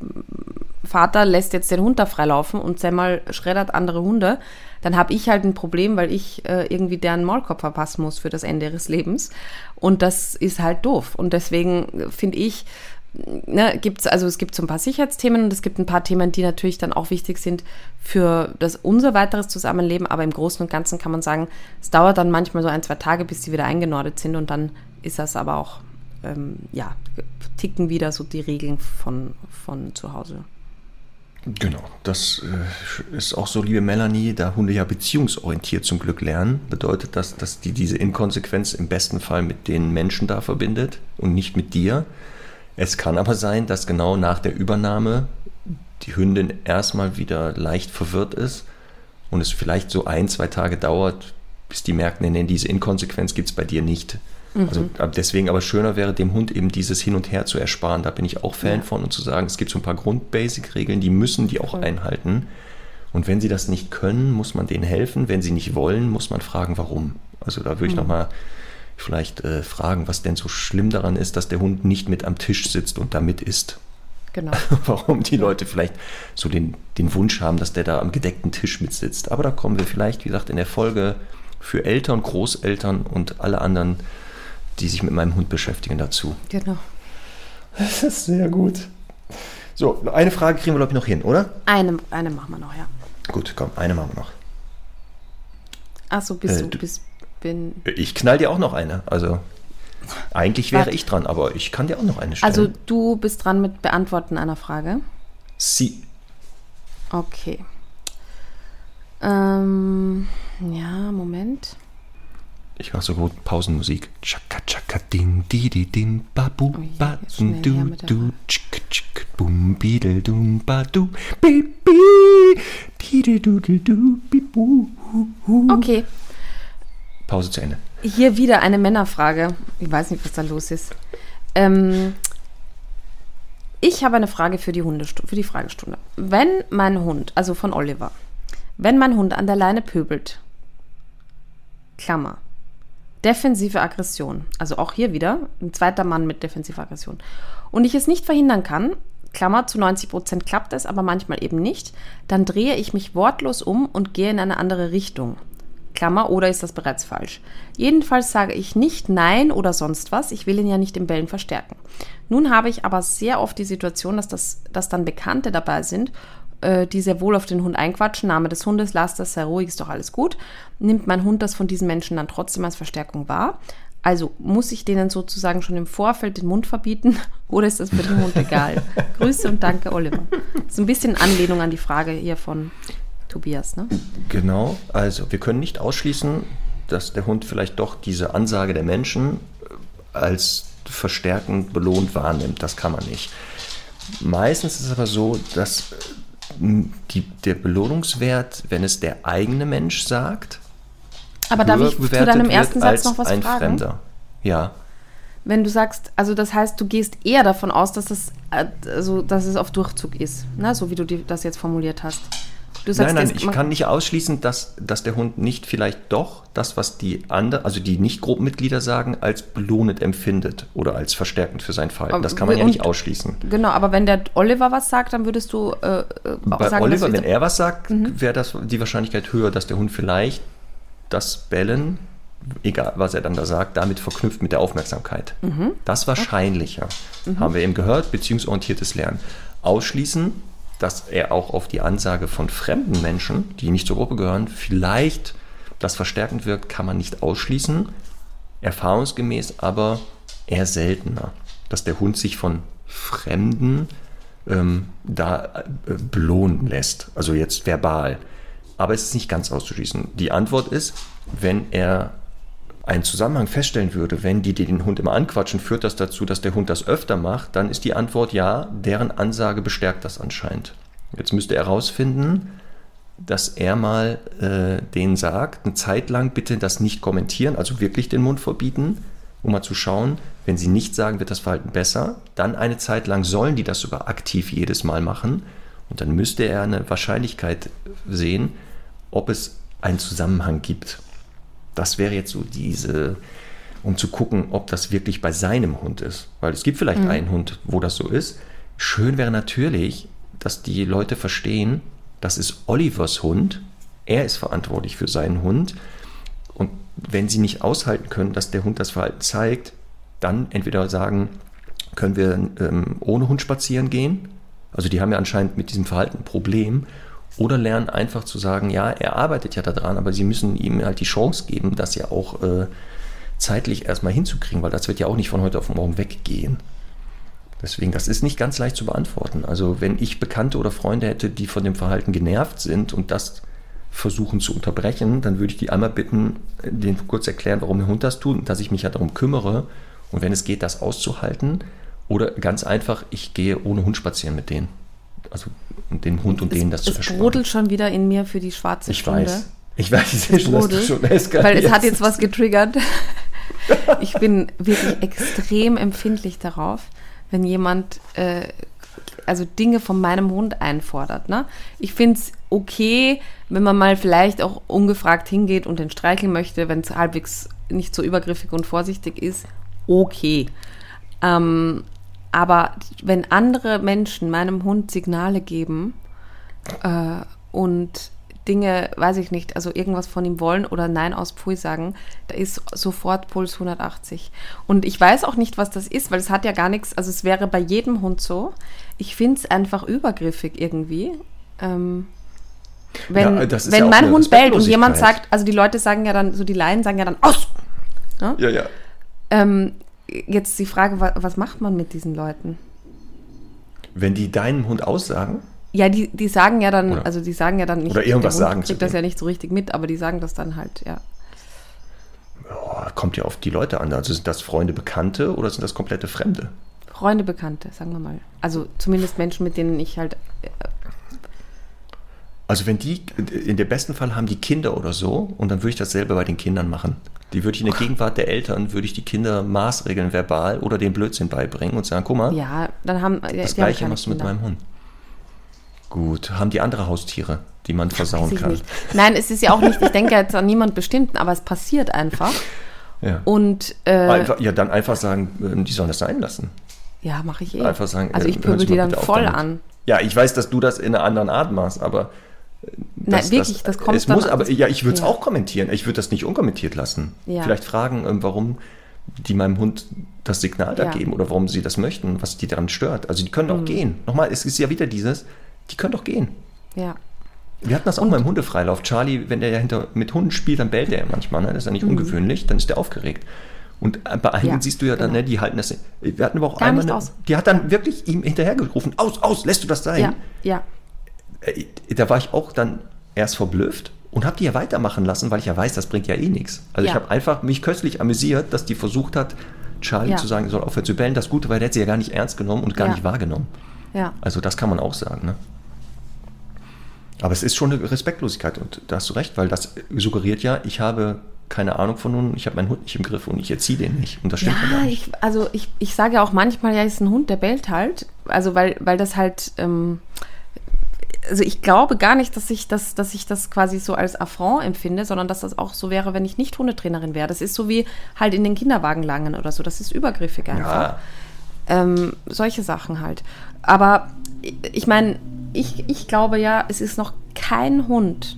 Vater lässt jetzt den Hund da freilaufen und Semmel schreddert andere Hunde, dann habe ich halt ein Problem, weil ich äh, irgendwie deren Maulkorb verpassen muss für das Ende ihres Lebens. Und das ist halt doof. Und deswegen finde ich, ne, gibt's, also es gibt so ein paar Sicherheitsthemen und es gibt ein paar Themen, die natürlich dann auch wichtig sind für das unser weiteres Zusammenleben. Aber im Großen und Ganzen kann man sagen, es dauert dann manchmal so ein, zwei Tage, bis sie wieder eingenordet sind und dann ist das aber auch, ähm, ja, ticken wieder so die Regeln von, von zu Hause. Genau, das äh, ist auch so, liebe Melanie, da Hunde ja beziehungsorientiert zum Glück lernen, bedeutet das, dass die diese Inkonsequenz im besten Fall mit den Menschen da verbindet und nicht mit dir. Es kann aber sein, dass genau nach der Übernahme die Hündin erstmal wieder leicht verwirrt ist und es vielleicht so ein, zwei Tage dauert, bis die merken, nee, diese Inkonsequenz gibt es bei dir nicht. Also mhm. deswegen aber schöner wäre, dem Hund eben dieses Hin und Her zu ersparen. Da bin ich auch Fan ja. von und zu sagen, es gibt so ein paar Grund-Basic-Regeln, die müssen die auch mhm. einhalten. Und wenn sie das nicht können, muss man denen helfen. Wenn sie nicht wollen, muss man fragen, warum. Also da würde ich mhm. nochmal vielleicht äh, fragen, was denn so schlimm daran ist, dass der Hund nicht mit am Tisch sitzt und damit isst. Genau. Warum die Leute vielleicht so den, den Wunsch haben, dass der da am gedeckten Tisch mitsitzt. Aber da kommen wir vielleicht, wie gesagt, in der Folge für Eltern, Großeltern und alle anderen die sich mit meinem Hund beschäftigen dazu. Genau. Das ist sehr gut. So, eine Frage kriegen wir, glaube ich, noch hin, oder? Eine, eine machen wir noch, ja. Gut, komm, eine machen wir noch. Achso, bist äh, du, bist, bin. Ich knall dir auch noch eine. Also, eigentlich wäre Warte. ich dran, aber ich kann dir auch noch eine stellen. Also, du bist dran mit Beantworten einer Frage? Sie. Okay. Ähm, ja, Moment. Ich mache so gut Pausenmusik. Chaka chaka ding di di dim ba bu oh ba du du chik chik bum bidel dum ba du bi bi di Okay, Pause zu Ende. hier wieder eine Männerfrage. Ich weiß nicht, was da los ist. Ähm, ich habe eine Frage für die, Hundestu für die Fragestunde. Wenn mein Hund, also von Oliver, wenn mein Hund an der Leine pöbelt, Klammer, defensive Aggression, also auch hier wieder ein zweiter Mann mit defensiver Aggression, und ich es nicht verhindern kann, Klammer, zu 90% klappt es, aber manchmal eben nicht, dann drehe ich mich wortlos um und gehe in eine andere Richtung. Klammer, oder ist das bereits falsch? Jedenfalls sage ich nicht Nein oder sonst was, ich will ihn ja nicht im Bellen verstärken. Nun habe ich aber sehr oft die Situation, dass, das, dass dann Bekannte dabei sind, äh, die sehr wohl auf den Hund einquatschen. Name des Hundes, lass das, sei ruhig, ist doch alles gut. Nimmt mein Hund das von diesen Menschen dann trotzdem als Verstärkung wahr? Also muss ich denen sozusagen schon im Vorfeld den Mund verbieten oder ist das für den Hund egal? Grüße und danke, Oliver. So ein bisschen Anlehnung an die Frage hier von Tobias, ne? Genau, also wir können nicht ausschließen, dass der Hund vielleicht doch diese Ansage der Menschen äh, als verstärkend belohnt wahrnimmt. Das kann man nicht. Meistens ist es aber so, dass äh, die, der Belohnungswert, wenn es der eigene Mensch sagt, Aber darf ich zu deinem ersten Satz noch was ein fragen? Fremder. Ja, Wenn du sagst, also das heißt, du gehst eher davon aus, dass es, äh, also, dass es auf Durchzug ist, ne? so wie du das jetzt formuliert hast. Du Nein, nein, jetzt, ich kann nicht ausschließen, dass, dass der Hund nicht vielleicht doch das, was die anderen, also die Nicht-Gruppenmitglieder sagen, als belohnend empfindet oder als verstärkend für sein Verhalten. Das kann man ja und- nicht ausschließen. Genau, aber wenn der Oliver was sagt, dann würdest du äh, äh, auch Bei sagen, Oliver, wenn er was sagt, Mhm. wäre das die Wahrscheinlichkeit höher, dass der Hund vielleicht das Bellen, egal was er dann da sagt, damit verknüpft mit der Aufmerksamkeit. Mhm. Das wahrscheinlicher. Haben wir eben gehört, beziehungsorientiertes Lernen. Ausschließen, dass er auch auf die Ansage von fremden Menschen, die nicht zur Gruppe gehören, vielleicht das verstärkend wirkt, kann man nicht ausschließen. Erfahrungsgemäß aber eher seltener, dass der Hund sich von Fremden ähm, da äh, belohnen lässt. Also jetzt verbal. Aber es ist nicht ganz auszuschließen. Die Antwort ist, wenn er einen Zusammenhang feststellen würde, wenn die, die den Hund immer anquatschen, führt das dazu, dass der Hund das öfter macht, dann ist die Antwort ja, deren Ansage bestärkt das anscheinend. Jetzt müsste er herausfinden, dass er mal äh, denen sagt, eine Zeit lang bitte das nicht kommentieren, also wirklich den Mund verbieten, um mal zu schauen, wenn sie nicht sagen, wird das Verhalten besser, dann eine Zeit lang sollen die das sogar aktiv jedes Mal machen und dann müsste er eine Wahrscheinlichkeit sehen, ob es einen Zusammenhang gibt. Das wäre jetzt so diese, um zu gucken, ob das wirklich bei seinem Hund ist. Weil es gibt vielleicht einen Hund, wo das so ist. Schön wäre natürlich, dass die Leute verstehen, das ist Olivers Hund. Er ist verantwortlich für seinen Hund. Und wenn sie nicht aushalten können, dass der Hund das Verhalten zeigt, dann entweder sagen, können wir ähm, ohne Hund spazieren gehen. Also die haben ja anscheinend mit diesem Verhalten ein Problem. Oder lernen einfach zu sagen, ja, er arbeitet ja daran, aber sie müssen ihm halt die Chance geben, das ja auch äh, zeitlich erstmal hinzukriegen, weil das wird ja auch nicht von heute auf morgen weggehen. Deswegen, das ist nicht ganz leicht zu beantworten. Also wenn ich Bekannte oder Freunde hätte, die von dem Verhalten genervt sind und das versuchen zu unterbrechen, dann würde ich die einmal bitten, denen kurz erklären, warum der Hund das tut dass ich mich ja darum kümmere und wenn es geht, das auszuhalten. Oder ganz einfach, ich gehe ohne Hund spazieren mit denen. Also um den Hund und denen das zu es ersparen. brodelt schon wieder in mir für die schwarze Ich Stunde. weiß. Ich weiß, ich sehe schon, dass du schon eskalierst. Weil es hat jetzt was getriggert. Ich bin wirklich extrem empfindlich darauf, wenn jemand äh, also Dinge von meinem Hund einfordert. Ne? Ich finde es okay, wenn man mal vielleicht auch ungefragt hingeht und den streicheln möchte, wenn es halbwegs nicht so übergriffig und vorsichtig ist. Okay. Ähm, aber wenn andere Menschen meinem Hund Signale geben äh, und Dinge, weiß ich nicht, also irgendwas von ihm wollen oder Nein aus Pfui sagen, da ist sofort Puls 180. Und ich weiß auch nicht, was das ist, weil es hat ja gar nichts, also es wäre bei jedem Hund so. Ich finde es einfach übergriffig irgendwie. Ähm, wenn Ja, wenn ja mein Hund bellt und jemand sagt, also die Leute sagen ja dann, so die Laien sagen ja dann, aus! Ja, ja. Ähm, jetzt die Frage, wa- was macht man mit diesen Leuten? Wenn die deinem Hund aussagen, Ja, die, die sagen ja dann, Oder- also die sagen ja dann nicht, oder irgendwas Hund sagen kriegt das ja nicht so richtig mit, aber die sagen das dann halt, ja. oh, kommt ja auf die Leute an. Also sind das Freunde, Bekannte oder sind das komplette Fremde? Freunde, Bekannte, sagen wir mal. Also zumindest Menschen, mit denen ich halt. Äh, Also wenn die, in der besten Fall haben die Kinder oder so und dann würde ich dasselbe bei den Kindern machen. Die würde ich in der Gegenwart der Eltern, würde ich die Kinder maßregeln verbal oder den Blödsinn beibringen und sagen, guck mal, Ja, dann haben das gleiche machst du mit meinem Hund. Gut, haben die andere Haustiere, die man versauen kann. nicht. Nein, es ist ja auch nicht, ich denke jetzt an niemand bestimmten, aber es passiert einfach. Ja. Und äh, Einfach, ja, dann einfach sagen, ähm, die sollen das sein lassen. ja, mache ich eh. Einfach sagen, also äh, ich hören pöbel die dann voll damit. an. Ja, ich weiß, dass du das in einer anderen Art machst, aber äh, Nein, wirklich, das kommt es muss, aber ja, ich würde es Ja. auch kommentieren. Ich würde das nicht unkommentiert lassen. Ja. Vielleicht fragen, ähm, warum die meinem Hund das Signal da Ja. geben oder warum sie das möchten, was die daran stört. Also die können Mhm. doch gehen. Nochmal, es ist ja wieder dieses, die können doch gehen. Ja. Wir hatten das auch mal im Hundefreilauf. Charlie, wenn der ja hinter, mit Hunden spielt, dann bellt er manchmal. Ne? Das ist ja nicht Mhm. ungewöhnlich, dann ist er aufgeregt. Und äh, bei einigen Ja, siehst du ja dann, genau. ne, die halten das. Wir hatten aber auch Gar einmal, eine, aus. die hat dann wirklich ihm hinterhergerufen, aus, aus, lässt du das sein? Ja, ja. Äh, Da war ich auch dann erst verblüfft und habe die ja weitermachen lassen, weil ich ja weiß, das bringt ja eh nichts. Also ich Ja. habe einfach mich köstlich amüsiert, dass die versucht hat, Charlie Ja. zu sagen, soll aufhören zu bellen. Das Gute war, der hat sie ja gar nicht ernst genommen und gar Ja. nicht wahrgenommen. Ja. Also das kann man auch sagen. Ne? Aber es ist schon eine Respektlosigkeit und da hast du recht, weil das suggeriert ja, ich habe keine Ahnung von Hunden, ich habe meinen Hund nicht im Griff und ich erziehe den nicht. Und das stimmt ja nicht. ich, also ich, ich sage ja auch manchmal, ja, ist ein Hund, der bellt halt. Also weil, weil das halt, ähm, also ich glaube gar nicht, dass ich das, dass ich das quasi so als Affront empfinde, sondern dass das auch so wäre, wenn ich nicht Hundetrainerin wäre. Das ist so wie halt in den Kinderwagen langen oder so. Das ist übergriffig einfach. Ja, Ähm, solche Sachen halt. Aber ich- meine, ich, ich glaube ja, es ist noch kein Hund.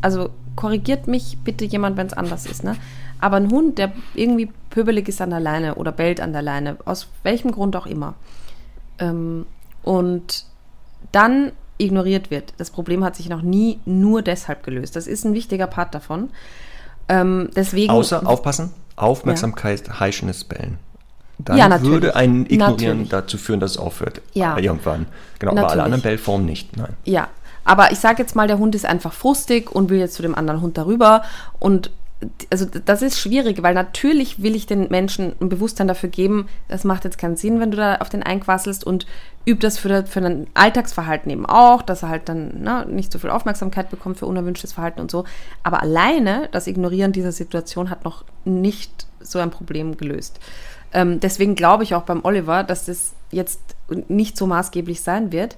Also korrigiert mich bitte jemand, wenn es anders ist, ne? Aber ein Hund, der irgendwie pöbelig ist an der Leine oder bellt an der Leine, aus welchem Grund auch immer, ähm, und dann ignoriert wird. Das Problem hat sich noch nie nur deshalb gelöst. Das ist ein wichtiger Part davon. Ähm, deswegen. außer aufpassen, Aufmerksamkeit, heischendes Bellen. Dann Ja, natürlich. würde ein Ignorieren Natürlich. dazu führen, dass es aufhört. Ja. Irgendwann. Genau, aber alle Natürlich. anderen Bellformen nicht. Nein. Ja, aber ich sage jetzt mal, der Hund ist einfach frustig und will jetzt zu dem anderen Hund darüber. Und also das ist schwierig, weil natürlich will ich den Menschen ein Bewusstsein dafür geben, das macht jetzt keinen Sinn, wenn du da auf den einquasselst und üb das für, für ein Alltagsverhalten eben auch, dass er halt dann ne, nicht so viel Aufmerksamkeit bekommt für unerwünschtes Verhalten und so. Aber alleine das Ignorieren dieser Situation hat noch nicht so ein Problem gelöst. Ähm, deswegen glaube ich auch beim Oliver, dass das jetzt nicht so maßgeblich sein wird.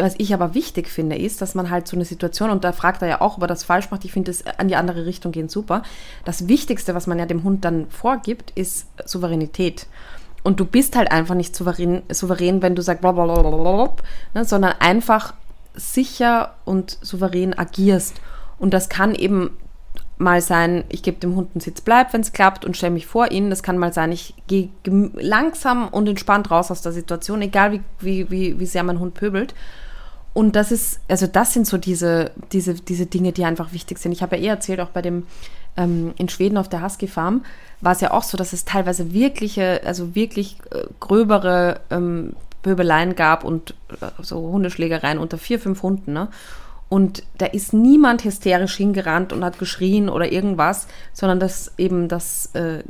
Was ich aber wichtig finde, ist, dass man halt so eine Situation, und da fragt er ja auch, ob er das falsch macht, ich finde es an die andere Richtung gehen super. Das Wichtigste, was man ja dem Hund dann vorgibt, ist Souveränität. Und du bist halt einfach nicht souverän, souverän wenn du sagst, ne, sondern einfach sicher und souverän agierst. Und das kann eben mal sein, ich gebe dem Hund einen Sitz, bleib, wenn es klappt und stelle mich vor ihn. Das kann mal sein, ich gehe langsam und entspannt raus aus der Situation, egal wie, wie, wie, wie sehr mein Hund pöbelt. Und das ist, also das sind so diese, diese, diese Dinge, die einfach wichtig sind. Ich habe ja eh erzählt, auch bei dem ähm, in Schweden auf der Husky Farm war es ja auch so, dass es teilweise wirkliche, also wirklich äh, gröbere ähm, Pöbeleien gab und äh, so Hundeschlägereien unter vier, fünf Hunden, ne? Und da ist niemand hysterisch hingerannt und hat geschrien oder irgendwas, sondern das eben das äh,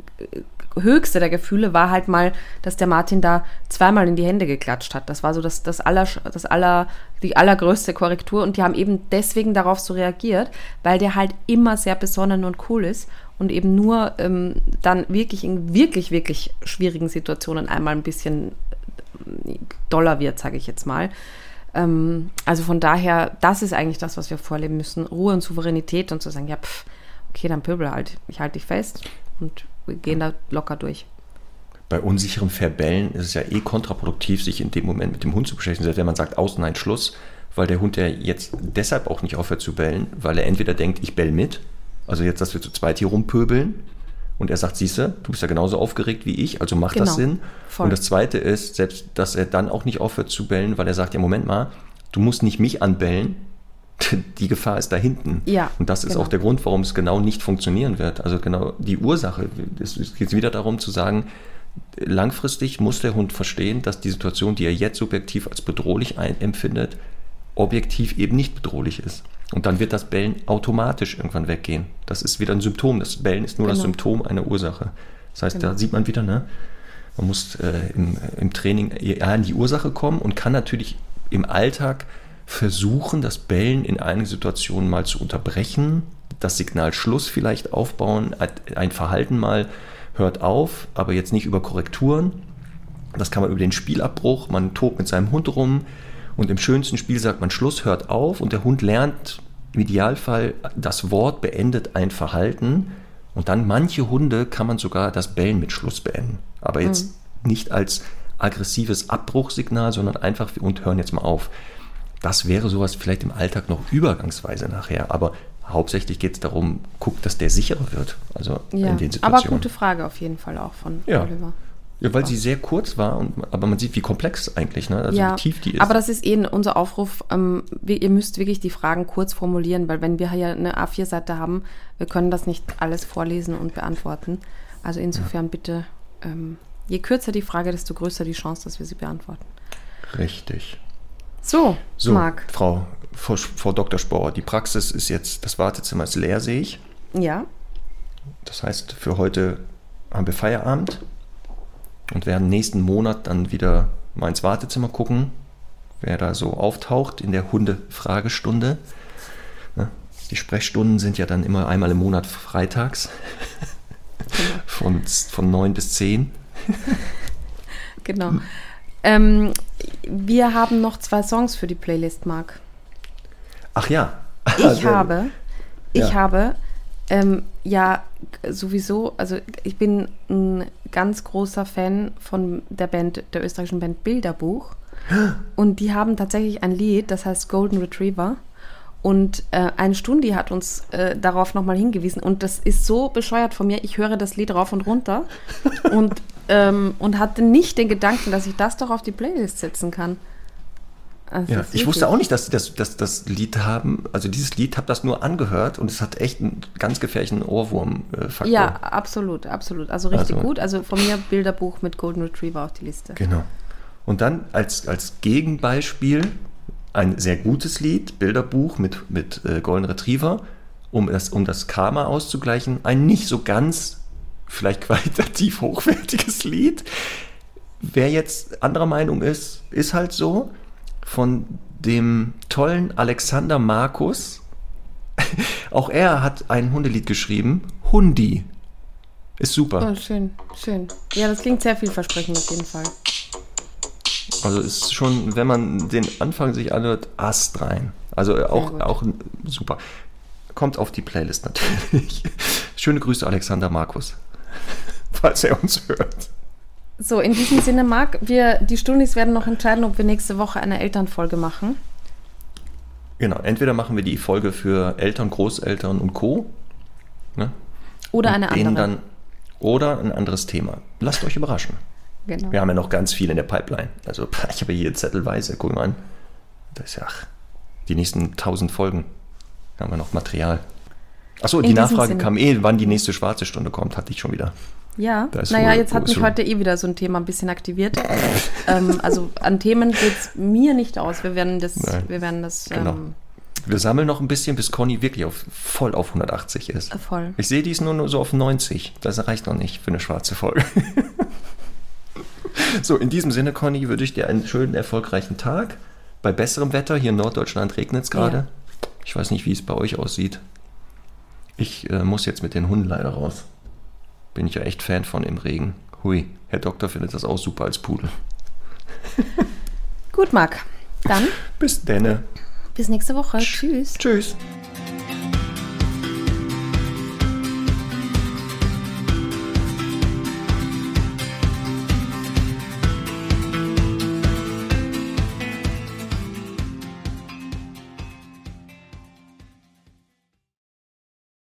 höchste der Gefühle war halt mal, dass der Martin da zweimal in die Hände geklatscht hat. Das war so das, das, aller, das aller, die allergrößte Korrektur und die haben eben deswegen darauf so reagiert, weil der halt immer sehr besonnen und cool ist und eben nur ähm, dann wirklich in wirklich, wirklich schwierigen Situationen einmal ein bisschen äh, doller wird, sage ich jetzt mal. Ähm, also von daher, das ist eigentlich das, was wir vorleben müssen. Ruhe und Souveränität und zu sagen, ja, pff, okay, dann pöbel halt. Ich halte dich fest und wir gehen da locker durch. Bei unsicherem Verbellen ist es ja eh kontraproduktiv, sich in dem Moment mit dem Hund zu beschäftigen. Selbst wenn man sagt, aus, nein, Schluss, weil der Hund ja jetzt deshalb auch nicht aufhört zu bellen, weil er entweder denkt, ich bell mit, also jetzt, dass wir zu zweit hier rumpöbeln, und er sagt, siehste, du bist ja genauso aufgeregt wie ich, also macht das Genau, Sinn. voll. Und das Zweite ist, selbst, dass er dann auch nicht aufhört zu bellen, weil er sagt, ja, Moment mal, du musst nicht mich anbellen, die Gefahr ist da hinten. Ja, Und das ist genau. auch der Grund, warum es genau nicht funktionieren wird. Also genau die Ursache. Es geht wieder darum zu sagen, langfristig muss der Hund verstehen, dass die Situation, die er jetzt subjektiv als bedrohlich empfindet, objektiv eben nicht bedrohlich ist. Und dann wird das Bellen automatisch irgendwann weggehen. Das ist wieder ein Symptom. Das Bellen ist nur das Genau. Symptom einer Ursache. Das heißt, Genau. da sieht man wieder, ne? Man muss äh, im, im Training eher an die Ursache kommen und kann natürlich im Alltag versuchen, das Bellen in einigen Situationen mal zu unterbrechen, das Signal Schluss vielleicht aufbauen, ein Verhalten mal hört auf, aber jetzt nicht über Korrekturen. Das kann man über den Spielabbruch, man tobt mit seinem Hund rum und im schönsten Spiel sagt man Schluss, hört auf und der Hund lernt im Idealfall das Wort beendet ein Verhalten und dann manche Hunde kann man sogar das Bellen mit Schluss beenden. Aber jetzt mhm. nicht als aggressives Abbruchsignal, sondern einfach und hören jetzt mal auf. Das wäre sowas vielleicht im Alltag noch übergangsweise nachher, aber hauptsächlich geht es darum, guckt, dass der sicherer wird. Also ja, in den Situationen. Aber gute Frage auf jeden Fall auch von ja. Oliver. Ja, weil sie sehr kurz war, und, aber man sieht, wie komplex eigentlich, ne? also ja, wie tief die ist. Aber das ist eh unser Aufruf. Ähm, wir, ihr müsst wirklich die Fragen kurz formulieren, weil wenn wir hier eine A4-Seite haben, wir können das nicht alles vorlesen und beantworten. Also insofern ja. bitte, ähm, je kürzer die Frage, desto größer die Chance, dass wir sie beantworten. Richtig. So, so Marc. Frau, Frau, Frau Dr. Spohr, die Praxis ist jetzt, das Wartezimmer ist leer, sehe ich. Ja. Das heißt, für heute haben wir Feierabend und werden nächsten Monat dann wieder mal ins Wartezimmer gucken, wer da so auftaucht in der Hunde-Fragestunde. Ne? Die Sprechstunden sind ja dann immer einmal im Monat freitags von, von 9 bis 10. genau. Ähm, wir haben noch zwei Songs für die Playlist, Marc. Ach ja. Ich habe, ich ja. habe ähm, ja sowieso, also ich bin ein ganz großer Fan von der Band, der österreichischen Band Bilderbuch. Und die haben tatsächlich ein Lied, das heißt Golden Retriever. Und äh, eine Stundi hat uns äh, darauf nochmal hingewiesen. Und das ist so bescheuert von mir. Ich höre das Lied rauf und runter und, ähm, und hatte nicht den Gedanken, dass ich das doch auf die Playlist setzen kann. Also ja, ich wusste auch nicht, dass sie das, das, das Lied haben. Also dieses Lied habe das nur angehört und es hat echt einen ganz gefährlichen Ohrwurm-Faktor. Ja, absolut, absolut. Also richtig also, gut. Also von mir Bilderbuch mit Golden Retriever auf die Liste. Genau. Und dann als, als Gegenbeispiel ein sehr gutes Lied, Bilderbuch mit, mit äh, Golden Retriever, um das, um das Karma auszugleichen. Ein nicht so ganz, vielleicht qualitativ hochwertiges Lied. Wer jetzt anderer Meinung ist, ist halt so von dem tollen Alexander Markus. Auch er hat ein Hundelied geschrieben, Hundi. Ist super. Oh, schön, schön. Ja, das klingt sehr vielversprechend auf jeden Fall. Also ist schon, wenn man den Anfang sich anhört, Ast rein. Also auch, auch super. Kommt auf die Playlist natürlich. Schöne Grüße, Alexander Markus, falls er uns hört. So, in diesem Sinne, Marc, wir, die Stundis werden noch entscheiden, ob wir nächste Woche eine Elternfolge machen. Genau, entweder machen wir die Folge für Eltern, Großeltern und Co. Ne? Oder und eine andere. Dann, oder ein anderes Thema. Lasst euch überraschen. Genau. Wir haben ja noch ganz viel in der Pipeline. Also ich habe hier zettelweise, guck mal an. Das ist ja ach, die nächsten tausend Folgen. Haben wir noch Material. Achso, die Nachfrage Sinne. kam eh, wann die nächste schwarze Stunde kommt, hatte ich schon wieder. Ja, naja, jetzt hat mich heute eh wieder so ein Thema ein bisschen aktiviert. ähm, also an Themen geht es mir nicht aus. Wir werden das, Nein. wir werden das. Genau. Ähm, wir sammeln noch ein bisschen, bis Conny wirklich auf, voll auf 180 ist. Voll. Ich sehe, die ist nur, so auf 90. Das reicht noch nicht für eine schwarze Folge. so, in diesem Sinne, Conny, würde ich dir einen schönen, erfolgreichen Tag. Bei besserem Wetter, hier in Norddeutschland regnet es gerade. Ja. Ich weiß nicht, wie es bei euch aussieht. Ich äh, muss jetzt mit den Hunden leider raus. Bin ich ja echt Fan von im Regen. Hui, Herr Doktor findet das auch super als Pudel. Gut, Marc. Dann. Bis denne. Bis nächste Woche. Tschüss. Tschüss.